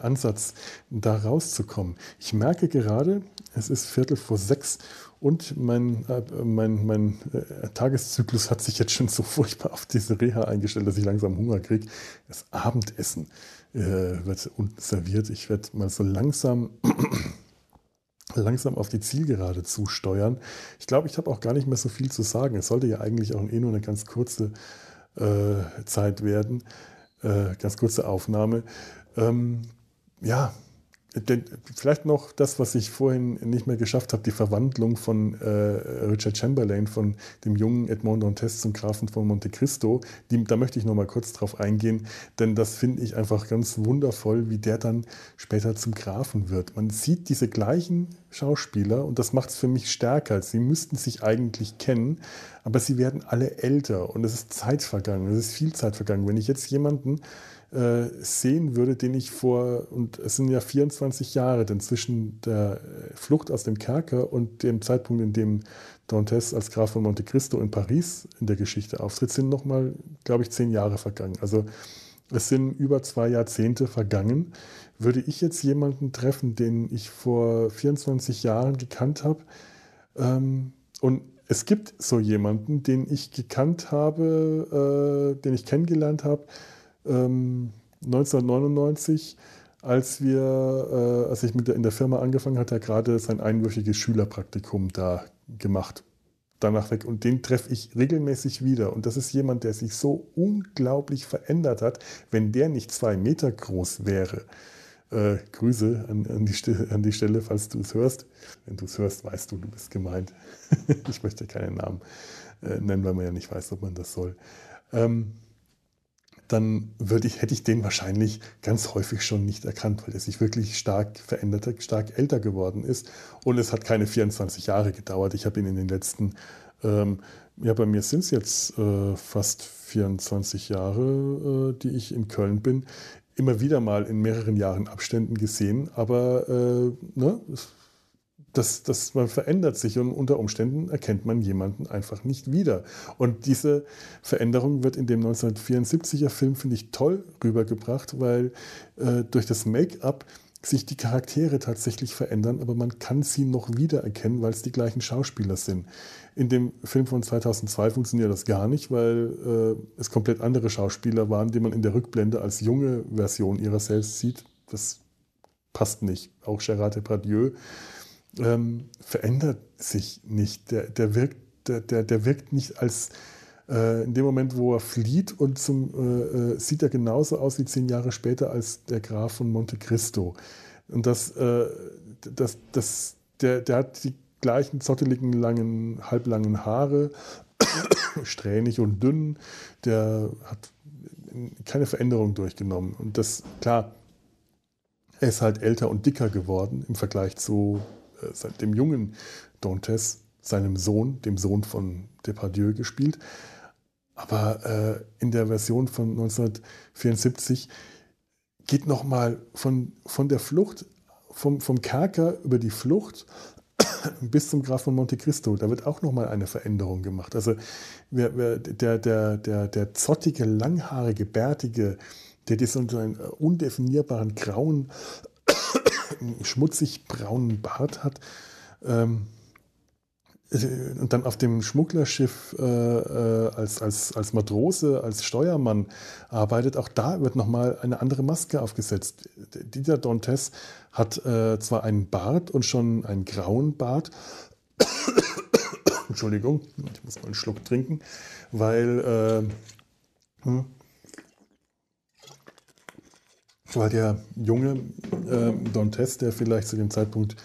Ansatz, da rauszukommen? Ich merke gerade, es ist Viertel vor sechs und mein, äh, mein, mein äh, Tageszyklus hat sich jetzt schon so *laughs* furchtbar auf diese Reha eingestellt, dass ich langsam Hunger kriege. Das Abendessen äh, wird serviert. Ich werde mal so langsam *clears throat* langsam auf die Zielgerade zusteuern. Ich glaube, ich habe auch gar nicht mehr so viel zu sagen. Es sollte ja eigentlich auch eh nur eine ganz kurze äh, Zeit werden, äh, ganz kurze Aufnahme. Ähm, ja, Vielleicht noch das, was ich vorhin nicht mehr geschafft habe, die Verwandlung von äh, Richard Chamberlain, von dem jungen Edmond Dantes zum Grafen von Monte Cristo. Die, da möchte ich noch mal kurz drauf eingehen, denn das finde ich einfach ganz wundervoll, wie der dann später zum Grafen wird. Man sieht diese gleichen Schauspieler und das macht es für mich stärker. Sie müssten sich eigentlich kennen, aber sie werden alle älter und es ist Zeit vergangen, es ist viel Zeit vergangen. Wenn ich jetzt jemanden äh, sehen würde, den ich vor, und es sind ja 24 Jahre, denn zwischen der Flucht aus dem Kerker und dem Zeitpunkt, in dem Dantes als Graf von Monte Cristo in Paris in der Geschichte auftritt, sind nochmal, glaube ich, zehn Jahre vergangen. Also es sind über zwei Jahrzehnte vergangen. Würde ich jetzt jemanden treffen, den ich vor 24 Jahren gekannt habe, ähm, und es gibt so jemanden, den ich gekannt habe, äh, den ich kennengelernt habe, 1999, ähm, als wir, äh, als ich mit der, in der Firma angefangen hatte, er gerade sein einwöchiges Schülerpraktikum da gemacht. Danach weg. Und den treffe ich regelmäßig wieder. Und das ist jemand, der sich so unglaublich verändert hat, wenn der nicht zwei Meter groß wäre. Äh, Grüße an, an, die Stelle, an, die Stelle, falls du es hörst. Wenn du es hörst, weißt du, du bist gemeint. *laughs* ich möchte keinen Namen äh, nennen, weil man ja nicht weiß, ob man das soll. Ähm, dann würde ich, hätte ich den wahrscheinlich ganz häufig schon nicht erkannt, weil er sich wirklich stark verändert hat, stark älter geworden ist. Und es hat keine 24 Jahre gedauert. Ich habe ihn in den letzten, ähm, ja, bei mir sind es jetzt äh, fast 24 Jahre, äh, die ich in Köln bin, immer wieder mal in mehreren Jahren Abständen gesehen. Aber äh, ne, das, das, man verändert sich und unter Umständen erkennt man jemanden einfach nicht wieder. Und diese Veränderung wird in dem 1974er Film, finde ich, toll rübergebracht, weil äh, durch das Make-up sich die Charaktere tatsächlich verändern, aber man kann sie noch wiedererkennen, weil es die gleichen Schauspieler sind. In dem Film von 2002 funktioniert das gar nicht, weil äh, es komplett andere Schauspieler waren, die man in der Rückblende als junge Version ihrer selbst sieht. Das passt nicht. Auch Gerard Depardieu ähm, verändert sich nicht. Der, der, wirkt, der, der, der wirkt nicht als äh, in dem Moment, wo er flieht und zum, äh, äh, sieht er genauso aus wie zehn Jahre später als der Graf von Monte Cristo. Und das, äh, das, das, der, der hat die gleichen zotteligen, langen, halblangen Haare, *coughs* strähnig und dünn. Der hat keine Veränderung durchgenommen. Und das, klar, er ist halt älter und dicker geworden im Vergleich zu dem jungen Dantes, seinem Sohn, dem Sohn von Depardieu gespielt. Aber äh, in der Version von 1974 geht nochmal von, von der Flucht, vom, vom Kerker über die Flucht *coughs* bis zum Graf von Monte Cristo, da wird auch nochmal eine Veränderung gemacht. Also wer, wer, der, der, der, der zottige, langhaarige, bärtige, der diesen undefinierbaren grauen, schmutzig braunen Bart hat, ähm, und dann auf dem Schmugglerschiff äh, äh, als, als, als Matrose, als Steuermann arbeitet, auch da wird nochmal eine andere Maske aufgesetzt. Dieser Dantes hat äh, zwar einen Bart und schon einen grauen Bart. *coughs* Entschuldigung, ich muss mal einen Schluck trinken, weil, äh, hm, weil der junge äh, Dantes, der vielleicht zu dem Zeitpunkt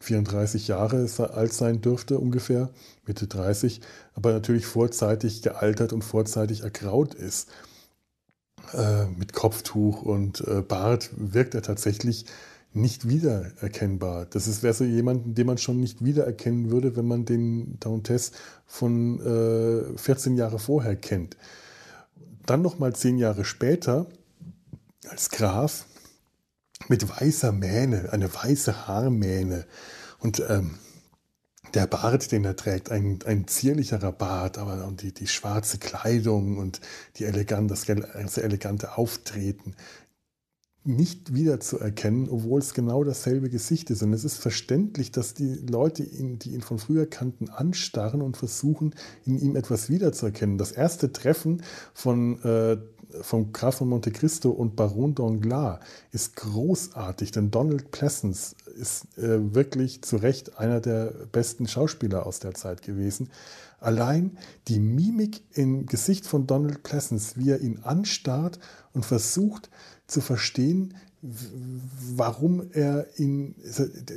34 Jahre alt sein dürfte, ungefähr, Mitte 30, aber natürlich vorzeitig gealtert und vorzeitig ergraut ist. Äh, mit Kopftuch und äh, Bart wirkt er tatsächlich nicht wiedererkennbar. Das wäre so jemand, den man schon nicht wiedererkennen würde, wenn man den Dantes von äh, 14 Jahre vorher kennt. Dann nochmal zehn Jahre später als Graf mit weißer Mähne, eine weiße Haarmähne. Und ähm, der Bart, den er trägt, ein, ein zierlicherer Bart, aber und die, die schwarze Kleidung und die elegant, das ganze elegante Auftreten nicht wiederzuerkennen, obwohl es genau dasselbe Gesicht ist. Und es ist verständlich, dass die Leute, ihn, die ihn von früher kannten, anstarren und versuchen, in ihm etwas wiederzuerkennen. Das erste Treffen von äh, vom Graf von Monte Cristo und Baron Danglars ist großartig, denn Donald Pleasance ist äh, wirklich zu Recht einer der besten Schauspieler aus der Zeit gewesen. Allein die Mimik im Gesicht von Donald Pleasance, wie er ihn anstarrt und versucht zu verstehen, warum er ihn,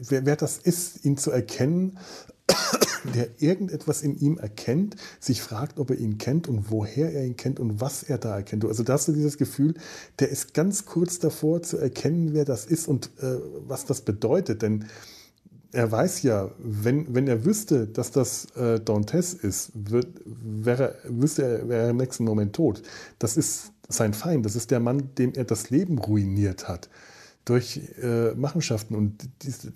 wer, wer das ist, ihn zu erkennen der irgendetwas in ihm erkennt, sich fragt, ob er ihn kennt und woher er ihn kennt und was er da erkennt. Also da hast du dieses Gefühl, der ist ganz kurz davor zu erkennen, wer das ist und äh, was das bedeutet. Denn er weiß ja, wenn, wenn er wüsste, dass das äh, Dantes ist, wird, wäre, wüsste er, wäre er im nächsten Moment tot. Das ist sein Feind, das ist der Mann, dem er das Leben ruiniert hat durch äh, Machenschaften. Und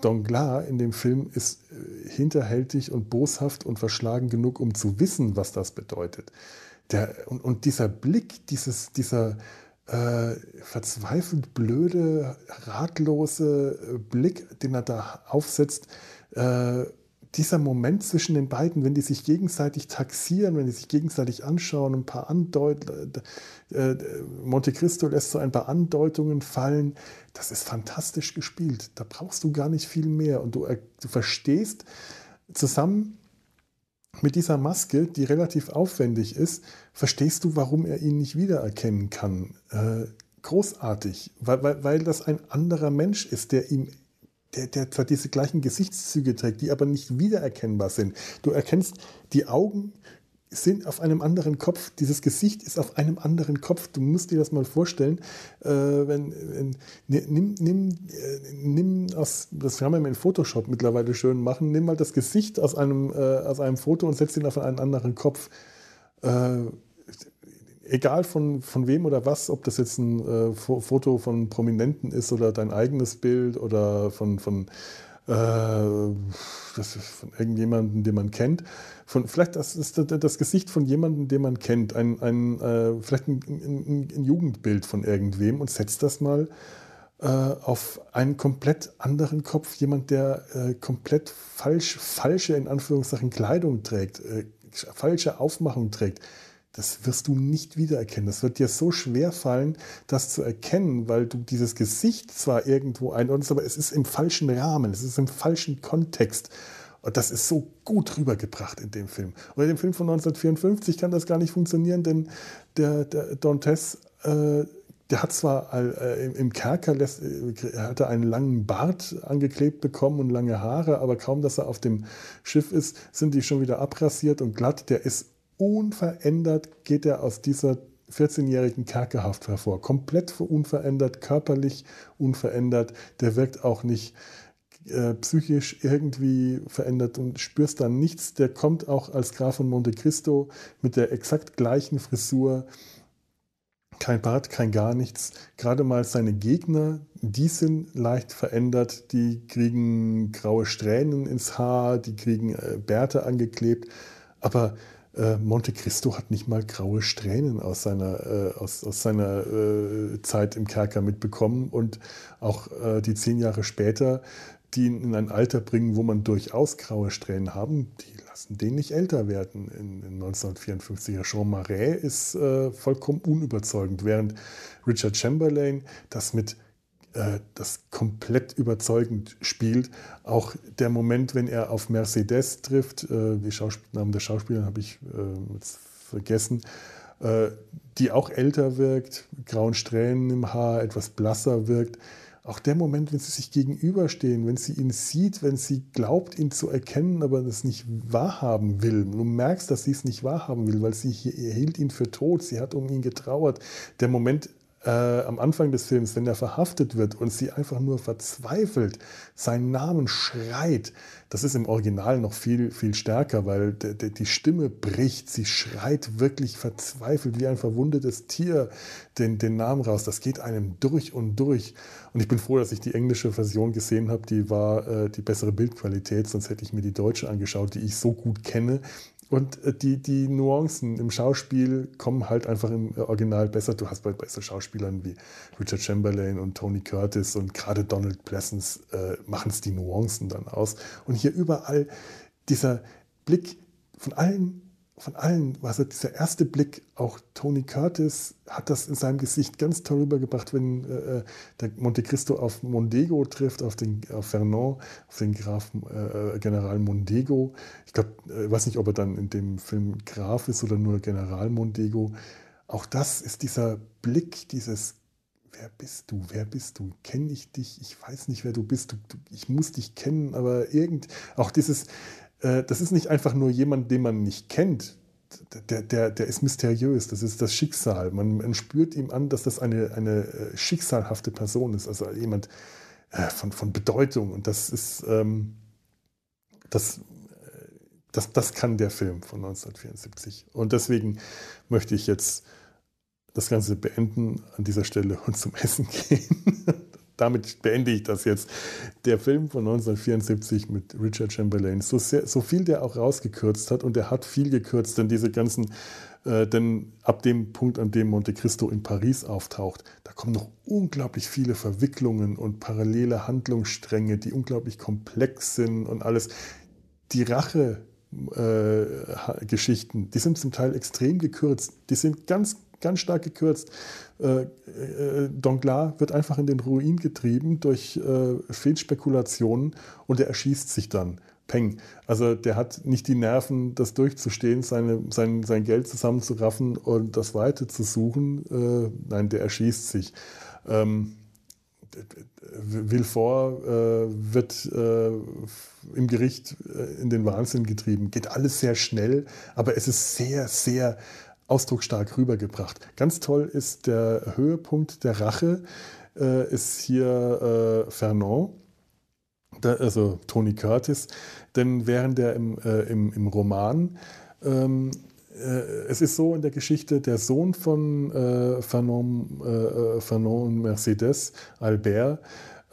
Danglars in dem Film ist äh, hinterhältig und boshaft und verschlagen genug, um zu wissen, was das bedeutet. Der, und, und dieser Blick, dieses, dieser äh, verzweifelt blöde, ratlose äh, Blick, den er da aufsetzt, äh, dieser Moment zwischen den beiden, wenn die sich gegenseitig taxieren, wenn die sich gegenseitig anschauen, ein paar Andeutungen, äh, äh, Monte Cristo lässt so ein paar Andeutungen fallen, das ist fantastisch gespielt. Da brauchst du gar nicht viel mehr. Und du, du verstehst zusammen mit dieser Maske, die relativ aufwendig ist, verstehst du, warum er ihn nicht wiedererkennen kann. Äh, großartig, weil, weil, weil das ein anderer Mensch ist, der ihm der, der zwar diese gleichen Gesichtszüge trägt, die aber nicht wiedererkennbar sind. Du erkennst, die Augen sind auf einem anderen Kopf, dieses Gesicht ist auf einem anderen Kopf. Du musst dir das mal vorstellen. Äh, wenn, wenn, nimm, nimm, äh, nimm aus, das kann man in Photoshop mittlerweile schön machen, nimm mal das Gesicht aus einem, äh, aus einem Foto und setz ihn auf einen anderen Kopf. Egal von, von wem oder was, ob das jetzt ein äh, Foto von Prominenten ist oder dein eigenes Bild oder von, von, äh, von irgendjemandem, den man kennt. Von, vielleicht das ist das, das Gesicht von jemandem, den man kennt, ein, ein, äh, vielleicht ein, ein, ein, Jugendbild von irgendwem und setzt das mal äh, auf einen komplett anderen Kopf, jemand, der äh, komplett falsch, falsche, in Anführungszeichen, Kleidung trägt, äh, falsche Aufmachung trägt, das wirst du nicht wiedererkennen. Das wird dir so schwer fallen, das zu erkennen, weil du dieses Gesicht zwar irgendwo einordnest, aber es ist im falschen Rahmen, es ist im falschen Kontext. Und das ist so gut rübergebracht in dem Film. Und in dem Film von 1954 kann das gar nicht funktionieren, denn der, der Dantes, äh, der hat zwar äh, im Kerker lässt, äh, hatte einen langen Bart angeklebt bekommen und lange Haare, aber kaum, dass er auf dem Schiff ist, sind die schon wieder abrasiert und glatt. Der ist unverändert, geht er aus dieser 14-jährigen Kerkerhaft hervor. Komplett unverändert, körperlich unverändert. Der wirkt auch nicht äh, psychisch irgendwie verändert und spürst dann nichts. Der kommt auch als Graf von Monte Cristo mit der exakt gleichen Frisur. Kein Bart, kein gar nichts. Gerade mal seine Gegner, die sind leicht verändert. Die kriegen graue Strähnen ins Haar, die kriegen äh, Bärte angeklebt. Aber äh, Monte Cristo hat nicht mal graue Strähnen aus seiner, äh, aus, aus seiner äh, Zeit im Kerker mitbekommen. Und auch äh, die zehn Jahre später die ihn in ein Alter bringen, wo man durchaus graue Strähnen haben, die lassen den nicht älter werden. In, in 1954 Jean Marais ist äh, vollkommen unüberzeugend, während Richard Chamberlain das mit das komplett überzeugend spielt. Auch der Moment, wenn er auf Mercedes trifft, äh, die Namen der Schauspieler habe ich äh, jetzt vergessen, äh, die auch älter wirkt, grauen Strähnen im Haar, etwas blasser wirkt auch der Moment, wenn sie sich gegenüberstehen, wenn sie ihn sieht, wenn sie glaubt, ihn zu erkennen, aber das nicht wahrhaben will. Du merkst, dass sie es nicht wahrhaben will, weil sie hielt ihn für tot, sie hat um ihn getrauert. Der Moment, äh, am Anfang des Films, wenn er verhaftet wird und sie einfach nur verzweifelt seinen Namen schreit, das ist im Original noch viel, viel stärker, weil die Stimme bricht, sie schreit wirklich verzweifelt wie ein verwundetes Tier den, den Namen raus. Das geht einem durch und durch. Und ich bin froh, dass ich die englische Version gesehen habe, die war äh, die bessere Bildqualität, sonst hätte ich mir die deutsche angeschaut, die ich so gut kenne und äh, die, die Nuancen im Schauspiel kommen halt einfach im Original besser. Du hast bei, bei so Schauspielern wie Richard Chamberlain und Tony Curtis und gerade Donald Pleasence äh, machen es die Nuancen dann aus. Und hier überall dieser Blick von allen von allen, also dieser erste Blick, auch Tony Curtis hat das in seinem Gesicht ganz toll rübergebracht, wenn äh, äh der Monte Cristo auf Mondego trifft, auf den auf Vernon, auf den Graf äh, General Mondego. Ich glaube, äh, weiß nicht, ob er dann in dem Film Graf ist oder nur General Mondego. Auch das ist dieser Blick, dieses Wer bist du? Wer bist du? Kenne ich dich? Ich weiß nicht, wer du bist. Du, du, ich muss dich kennen, aber irgend auch dieses äh, das ist nicht einfach nur jemand, den man nicht kennt. Der, der, der ist mysteriös, das ist das Schicksal. Man, man spürt ihm an, dass das eine, eine äh, schicksalhafte Person ist, also jemand äh, von, von Bedeutung. Und das ist, ähm, das, das, das kann der Film von 1974. Und deswegen möchte ich jetzt das Ganze beenden an dieser Stelle und zum Essen *laughs* gehen damit beende ich das jetzt. Der Film von 1974 mit Richard Chamberlain, so, sehr, so viel der auch rausgekürzt hat, und er hat viel gekürzt, denn diese ganzen, äh, denn ab dem Punkt, an dem Monte Cristo in Paris auftaucht, da kommen noch unglaublich viele Verwicklungen und parallele Handlungsstränge, die unglaublich komplex sind und alles. Die Rache. Äh, Geschichten, die sind zum Teil extrem gekürzt. Die sind ganz ganz stark gekürzt. Äh, äh, Danglars wird einfach in den Ruin getrieben durch äh, Fehlspekulationen und er erschießt sich dann. Peng. Also der hat nicht die Nerven, das durchzustehen, seine, sein, sein Geld zusammenzuraffen und das Weite zu suchen. Äh, nein, der erschießt sich. Ähm, Villefort äh, wird äh, im Gericht äh, in den Wahnsinn getrieben. Geht alles sehr schnell, aber es ist sehr, sehr ausdrucksstark rübergebracht. Ganz toll ist der Höhepunkt der Rache, äh, ist hier äh, Fernand, der, also Tony Curtis, denn während er im, äh, im, im Roman ähm, äh, es ist so in der Geschichte, der Sohn von äh, Fanon, äh, Fanon und Mercedes, Albert,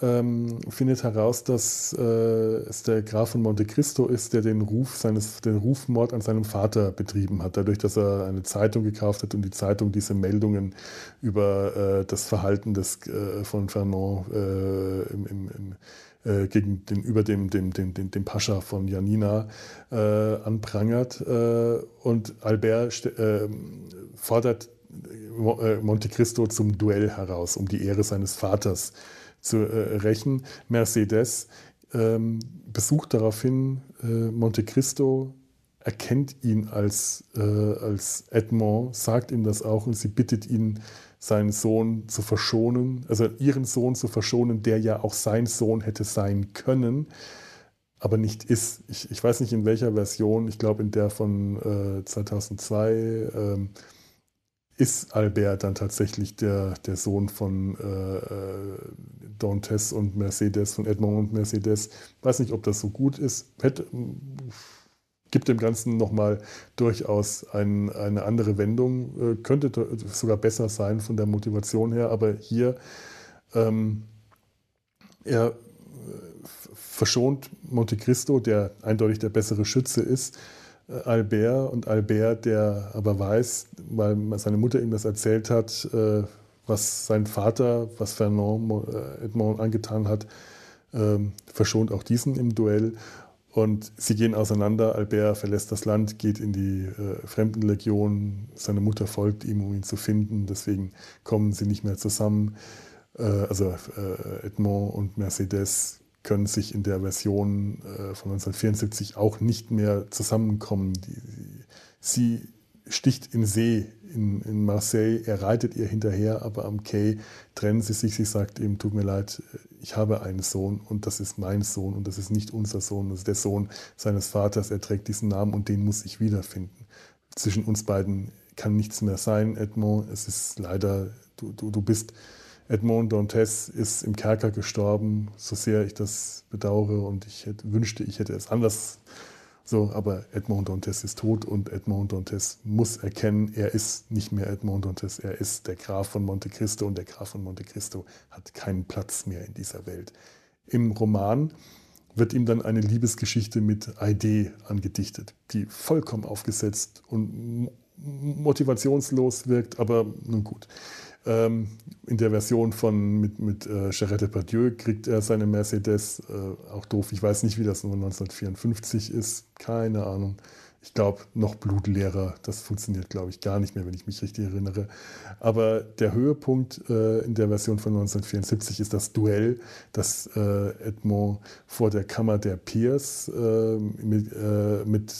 ähm, findet heraus, dass äh, es der Graf von Monte Cristo ist, der den Ruf seines, den Rufmord an seinem Vater betrieben hat, dadurch, dass er eine Zeitung gekauft hat und die Zeitung diese Meldungen über äh, das Verhalten des, äh, von Fernand äh, im, im, im äh, gegen den, über dem, dem, dem, dem, dem Pascha von Janina äh, anprangert. Äh, und Albert äh, fordert äh, Monte Cristo zum Duell heraus, um die Ehre seines Vaters zu äh, rächen. Mercedes ähm, besucht daraufhin Monte Cristo, erkennt ihn als, als Edmond, sagt ihm das auch und sie bittet ihn, seinen Sohn zu verschonen, also ihren Sohn zu verschonen, der ja auch sein Sohn hätte sein können, aber nicht ist. Ich, ich weiß nicht in welcher Version, ich glaube in der von äh, 2002 äh, ist Albert dann tatsächlich der, der Sohn von äh, äh Dantes und Mercedes, von Edmond und Mercedes. Weiß nicht, ob das so gut ist. Hätte, gibt dem Ganzen nochmal durchaus ein, eine andere Wendung, äh, könnte sogar besser sein von der Motivation her, aber hier ähm, er äh, verschont Monte Cristo, der eindeutig der bessere Schütze ist, Albert und Albert, der aber weiß, weil seine Mutter ihm das erzählt hat, äh, was sein Vater, was Fernand äh, Edmond angetan hat, ähm, verschont auch diesen im Duell und sie gehen auseinander. Albert verlässt das Land, geht in die äh, Fremdenlegion. Seine Mutter folgt ihm, um ihn zu finden. Deswegen kommen sie nicht mehr zusammen. Äh, also äh, Edmond und Mercedes können sich in der Version äh, von 1974 auch nicht mehr zusammenkommen. Die, sie sticht in See in, in Marseille, er reitet ihr hinterher, aber am Quai trennen sie sich. Sie sagt ihm, tut mir leid, ich habe einen Sohn und das ist mein Sohn und das ist nicht unser Sohn, das ist der Sohn seines Vaters, er trägt diesen Namen und den muss ich wiederfinden. Zwischen uns beiden kann nichts mehr sein, Edmond. Es ist leider, du, du, du bist, Edmond Dantes ist im Kerker gestorben, so sehr ich das bedauere und ich hätte, wünschte, ich hätte es anders so, aber Edmond Dantes ist tot und Edmond Dantes muss erkennen, er ist nicht mehr Edmond Dantes, er ist der Graf von Monte Cristo und der Graf von Monte Cristo hat keinen Platz mehr in dieser Welt. Im Roman wird ihm dann eine Liebesgeschichte mit ID angedichtet, die vollkommen aufgesetzt und motivationslos wirkt, aber nun gut. Ähm, in der Version von mit, mit äh, Charette Pardieu kriegt er seine Mercedes, äh, auch doof, ich weiß nicht, wie das nur 1954 ist, keine Ahnung. Ich glaube, noch blutleerer, das funktioniert, glaube ich, gar nicht mehr, wenn ich mich richtig erinnere. Aber der Höhepunkt äh, in der Version von 1974 ist das Duell, das äh, Edmond vor der Kammer der Peers äh, mit, äh, mit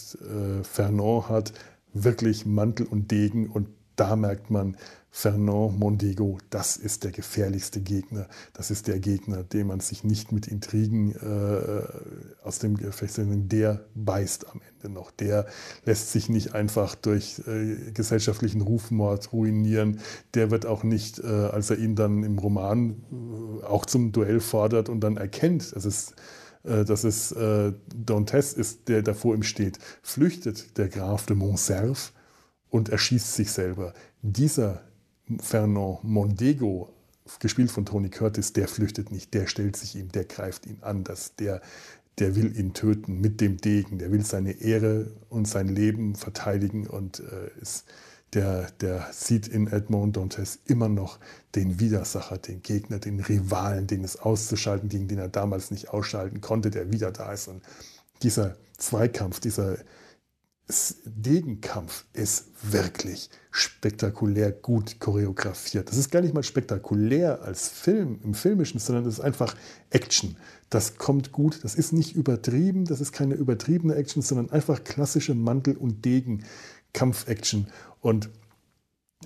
Fernand hat. Wirklich Mantel und Degen und da merkt man, Fernand Mondego, das ist der gefährlichste Gegner. Das ist der Gegner, den man sich nicht mit Intrigen äh, aus dem Gefecht, sondern der beißt am Ende noch. Der lässt sich nicht einfach durch äh, gesellschaftlichen Rufmord ruinieren. Der wird auch nicht, äh, als er ihn dann im Roman äh, auch zum Duell fordert und dann erkennt, dass es äh, dass es äh, Dantes ist, der da vor ihm steht, flüchtet der Graf de Montserf und erschießt sich selber. Dieser Fernand Mondego, gespielt von Tony Curtis, der flüchtet nicht, der stellt sich ihm, der greift ihn an, das, der, der will ihn töten mit dem Degen, der will seine Ehre und sein Leben verteidigen und äh, ist, der, der sieht in Edmond Dantes immer noch den Widersacher, den Gegner, den Rivalen, den es auszuschalten, gegen den er damals nicht ausschalten konnte, der wieder da ist. Und dieser Zweikampf, dieser Degenkampf ist wirklich spektakulär gut choreografiert. Das ist gar nicht mal spektakulär als Film, im Filmischen, sondern das ist einfach Action. Das kommt gut, das ist nicht übertrieben, das ist keine übertriebene Action, sondern einfach klassische Mantel- und Degen-Kampf-Action. Und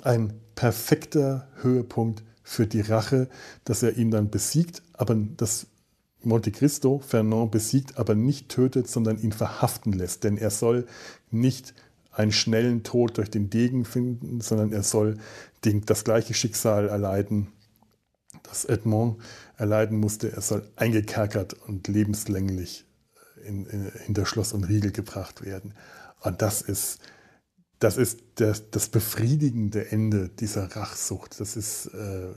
ein perfekter Höhepunkt für die Rache, dass er ihn dann besiegt, aber das Monte Cristo Fernand besiegt, aber nicht tötet, sondern ihn verhaften lässt. Denn er soll nicht einen schnellen Tod durch den Degen finden, sondern er soll den, das gleiche Schicksal erleiden, das Edmond erleiden musste. Er soll eingekerkert und lebenslänglich in, in, hinter Schloss und Riegel gebracht werden. Und das ist, das, ist das, das befriedigende Ende dieser Rachsucht. Das ist, äh,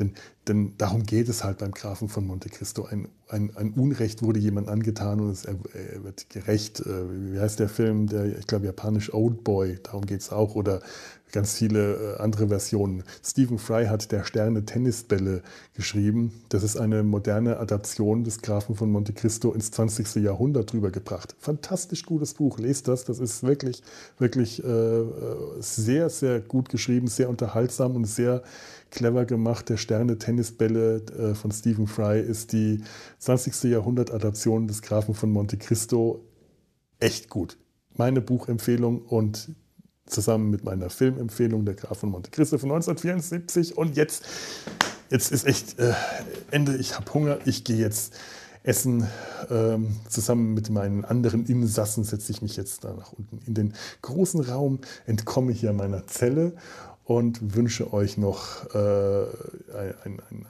denn denn darum geht es halt beim Grafen von Monte Cristo. Ein, ein, ein Unrecht wurde jemand angetan und es, er, er wird gerecht. Äh, wie heißt der Film? Der, ich glaube, japanisch Old Boy, darum geht es auch. Oder ganz viele äh, andere Versionen. Stephen Fry hat Der Sterne Tennisbälle geschrieben. Das ist eine moderne Adaption des Grafen von Monte Cristo ins 20. Jahrhundert drüber gebracht. Fantastisch gutes Buch, lest das. Das ist wirklich, wirklich äh, sehr, sehr gut geschrieben, sehr unterhaltsam und sehr clever gemacht. Der Sterne Tennisbälle äh, von Stephen Fry ist die 20. Jahrhundert-Adaption des Grafen von Monte Cristo. Echt gut. Meine Buchempfehlung und zusammen mit meiner Filmempfehlung Der Graf von Monte Cristo von 1974. Und jetzt, jetzt ist echt äh, Ende. Ich habe Hunger. Ich gehe jetzt essen. Ähm, zusammen mit meinen anderen Insassen setze ich mich jetzt da nach unten in den großen Raum, entkomme hier meiner Zelle und wünsche euch noch äh, ein, ein,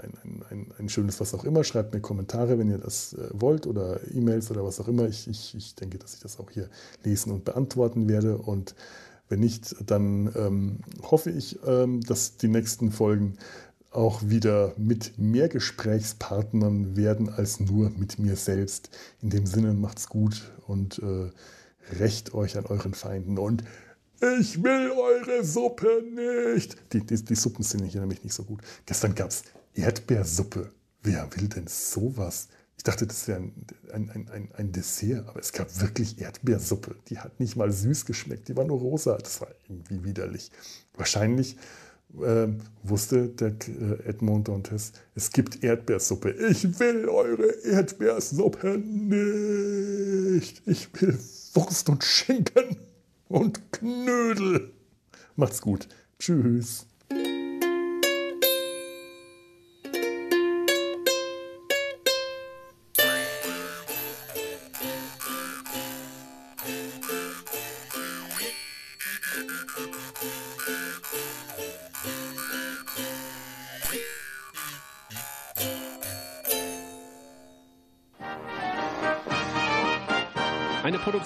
ein, ein, schönes was auch immer. Schreibt mir Kommentare, wenn ihr das äh, wollt oder E-Mails oder was auch immer. Ich, ich, ich denke, dass ich das auch hier lesen und beantworten werde. Und wenn nicht, dann ähm, hoffe ich, ähm, dass die nächsten Folgen auch wieder mit mehr Gesprächspartnern werden als nur mit mir selbst. In dem Sinne macht's gut und äh, rächt euch an euren Feinden und ich will eure Suppe nicht. Die, die, die Suppen sind hier nämlich nicht so gut. Gestern gab es Erdbeersuppe. Wer will denn sowas? Ich dachte, das wäre ein, ein, ein, ein, Dessert, aber es gab wirklich Erdbeersuppe. Die hat nicht mal süß geschmeckt, die war nur rosa. Das war irgendwie widerlich. Wahrscheinlich äh, wusste der äh, Edmond Dantes, es gibt Erdbeersuppe. Ich will eure Erdbeersuppe nicht. Ich will Wurst und Schinken und Knödel. Macht's gut. Tschüss.